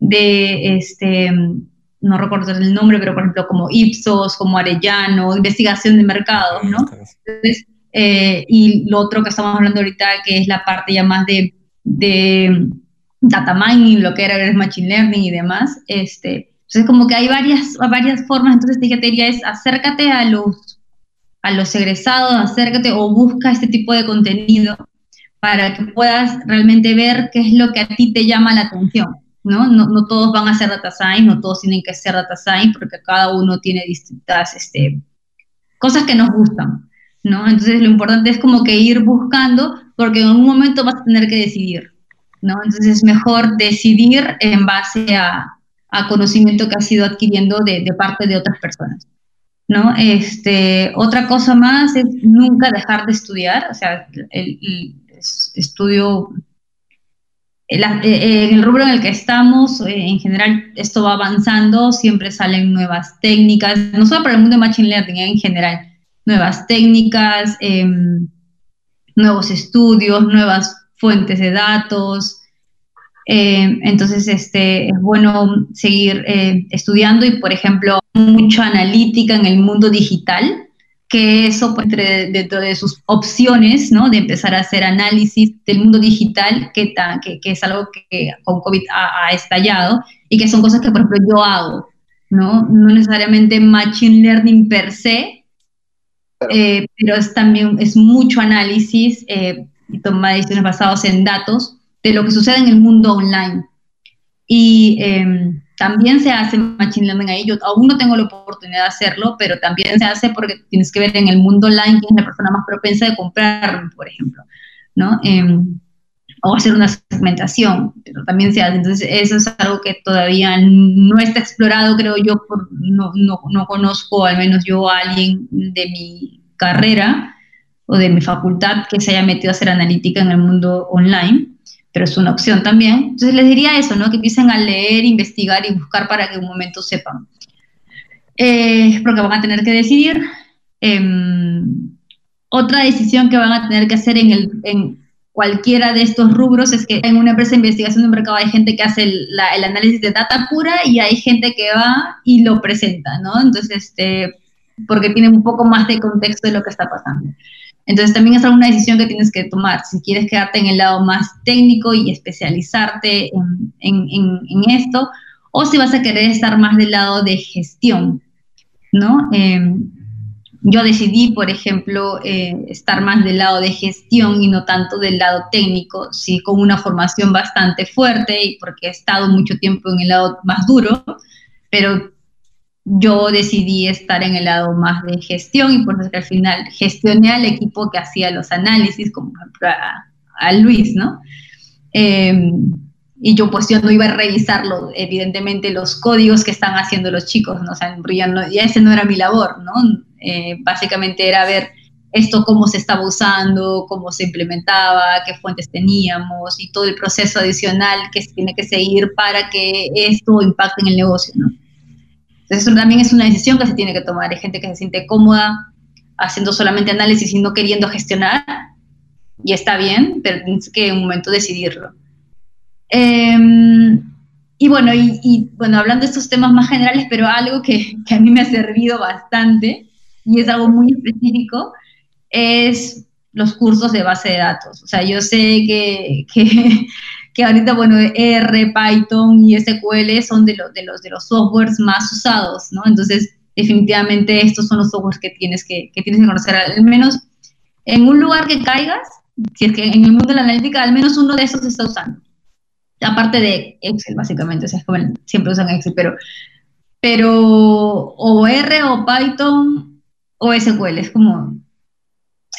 de este, no recuerdo el nombre, pero por ejemplo como Ipsos, como Arellano, investigación de mercados, ¿no? Entonces, eh, y lo otro que estamos hablando ahorita, que es la parte ya más de, de data mining, lo que era el machine learning y demás, este, entonces como que hay varias, varias formas, entonces te diría es acércate a los, a los egresados, acércate o busca este tipo de contenido para que puedas realmente ver qué es lo que a ti te llama la atención. ¿no? No, no todos van a ser data science, no todos tienen que ser data science, porque cada uno tiene distintas este, cosas que nos gustan. ¿no? Entonces lo importante es como que ir buscando, porque en un momento vas a tener que decidir, ¿no? Entonces es mejor decidir en base a, a conocimiento que has ido adquiriendo de, de, parte de otras personas, ¿no? Este, otra cosa más es nunca dejar de estudiar, o sea, el, el estudio en el rubro en el que estamos, eh, en general, esto va avanzando, siempre salen nuevas técnicas, no solo para el mundo de Machine Learning, en general, nuevas técnicas, em, nuevos estudios, nuevas fuentes de datos. Em, entonces, este, es bueno seguir eh, estudiando y, por ejemplo, mucha analítica en el mundo digital, que eso pues, dentro de sus opciones, ¿no? De empezar a hacer análisis del mundo digital, que, que, es algo que con COVID ha, ha, estallado y que son cosas que, por ejemplo, yo hago, ¿no? No necesariamente machine learning per se, eh, pero es también es mucho análisis eh, y toma de decisiones basados en datos de lo que sucede en el mundo online. Y em, también se hace Machine Learning ahí. Yo aún no tengo la oportunidad de hacerlo, pero también se hace porque tienes que ver en el mundo online quién es la persona más propensa de comprar, por ejemplo, ¿no? Em, o hacer una segmentación, pero también se hace. Entonces, eso es algo que todavía no está explorado, creo yo, no, no, no conozco, al menos yo, a alguien de mi carrera o de mi facultad que se haya metido a hacer analítica en el mundo online, pero es una opción también. Entonces, les diría eso, ¿no? Que empiecen a leer, investigar y buscar para que un momento sepan. Eh, porque van a tener que decidir. Em, otra decisión que van a tener que hacer en, el, en cualquiera de estos rubros es que en una empresa de investigación de mercado hay gente que hace el, análisis de data pura y hay gente que va y lo presenta, ¿no? Entonces, este, porque tiene un poco más de contexto de lo que está pasando. Entonces también es alguna decisión que tienes que tomar, si quieres quedarte en el lado más técnico y especializarte en, en, en, esto, o si vas a querer estar más del lado de gestión, ¿no? Em, yo decidí, por ejemplo, eh, estar más del lado de gestión y no tanto del lado técnico, sí, con una formación bastante fuerte y porque he estado mucho tiempo en el lado más duro, pero yo decidí estar en el lado más de gestión y por eso que al final gestioné al equipo que hacía los análisis, como a, Luis, ¿no? Em, y yo pues yo no iba a revisarlo, evidentemente, los códigos que están haciendo los chicos, ¿no? O sea, ya, no, ese no era mi labor, ¿no? Eh, básicamente era ver esto cómo se estaba usando, cómo se implementaba, qué fuentes teníamos y todo el proceso adicional que se tiene que seguir para que esto impacte en el negocio, ¿no? Entonces también es una decisión que se tiene que tomar. Hay gente que se siente cómoda haciendo solamente análisis y no queriendo gestionar, y está bien, pero tienes que en un momento decidirlo. Em, y bueno, y, bueno, hablando de estos temas más generales, pero algo que, que, a mí me ha servido bastante y es algo muy específico, es los cursos de base de datos. O sea, yo sé que, que *laughs* ahorita, bueno, R, Python y SQL son de, los de, los, de los softwares más usados, ¿no? Entonces, definitivamente estos son los softwares que tienes que, que tienes que conocer, al menos en un lugar que caigas, si es que en el mundo de la analítica al menos uno de esos se está usando. Aparte de Excel, básicamente, o sea, es como siempre usan Excel, pero, pero o R o Python o SQL, es como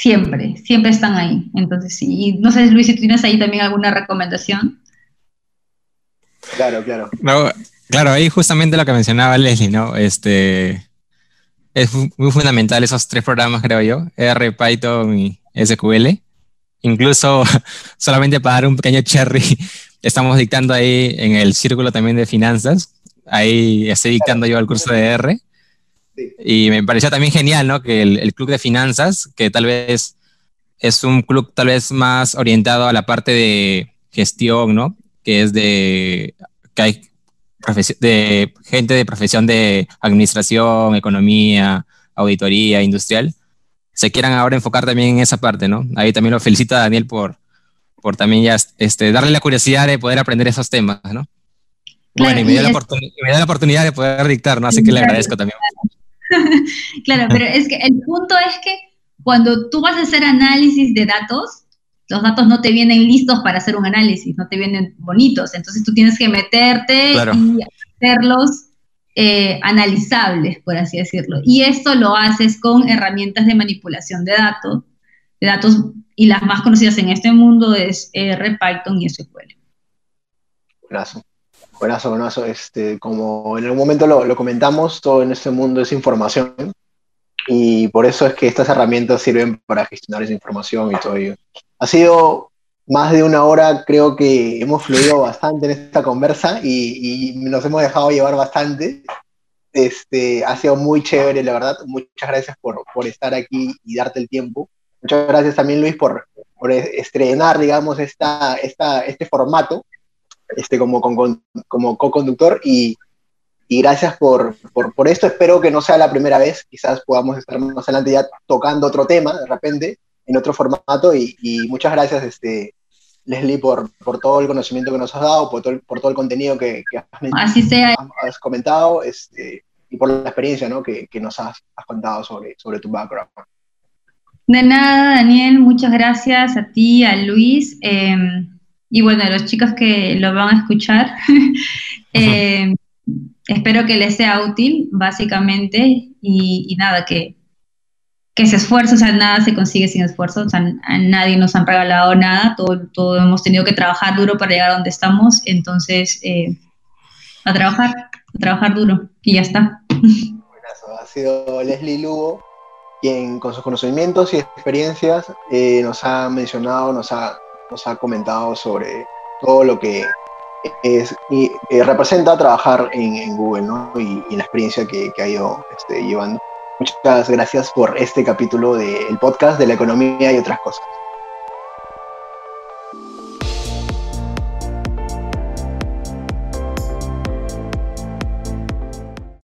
siempre, siempre están ahí. Entonces, sí, no sé, Luis, si tú tienes ahí también alguna recomendación. Claro, claro. claro, ahí justamente lo que mencionaba Leslie, ¿no? Este, es muy fundamental esos tres programas, creo yo, R, Python y SQL. Incluso, *laughs* solamente para dar un pequeño cherry, *laughs* estamos dictando ahí en el círculo también de finanzas. Ahí estoy dictando yo el curso de R. Y me pareció también genial, ¿no? Que el, club de finanzas, que tal vez es un club tal vez más orientado a la parte de gestión, ¿no? Que es de, que hay de gente de profesión de administración, economía, auditoría, industrial, se quieran ahora enfocar también en esa parte, ¿no? Ahí también lo felicito a Daniel por, por también ya este, darle la curiosidad de poder aprender esos temas, ¿no? bueno, y me, dio la la oportunidad de poder dictar, ¿no? Así que le agradezco también. *laughs* claro, pero es que el punto es que cuando tú vas a hacer análisis de datos, los datos no te vienen listos para hacer un análisis, no te vienen bonitos, entonces tú tienes que meterte y hacerlos eh, analizables, por así decirlo. Y esto lo haces con herramientas de manipulación de datos, de datos y las más conocidas en este mundo es R, Python y SQL. Buenazo. Buenazo, buenazo. Este, como en algún momento lo, lo, comentamos, todo en este mundo es información y por eso es que estas herramientas sirven para gestionar esa información y todo ello. Ha sido más de una hora, creo que hemos fluido bastante en esta conversa y, y nos hemos dejado llevar bastante. Este, ha sido muy chévere, la verdad. Muchas gracias por, por estar aquí y darte el tiempo. Muchas gracias también, Luis, por, por estrenar, digamos, esta, esta, este formato este, como, como, como co-conductor y, y, gracias por, por, por, esto. Espero que no sea la primera vez, quizás podamos estar más adelante ya tocando otro tema de repente, en otro formato y, y muchas gracias, este, Leslie, por, por, todo el conocimiento que nos has dado, por todo el, por todo el contenido que, que has, Así sea. has, comentado este, y por la experiencia ¿no? que, que, nos has, has, contado sobre, sobre tu background. De nada, Daniel, muchas gracias a ti, a Luis. Eh, y bueno, a los chicos que lo van a escuchar, *laughs* eh, espero que les sea útil, básicamente, y, y nada, que, que se esfuerce, o sea, nada se consigue sin esfuerzo, o sea, a nadie nos han regalado nada, todo, todo hemos tenido que trabajar duro para llegar a donde estamos, entonces, eh, a trabajar, a trabajar duro, y ya está. *laughs* Ha sido Leslie Lugo quien con sus conocimientos y experiencias eh, nos ha mencionado, nos ha, nos ha comentado sobre todo lo que es, y, eh, representa trabajar en, Google ¿no? y, la experiencia que, que ha ido este, llevando. Muchas gracias por este capítulo del podcast de la economía y otras cosas.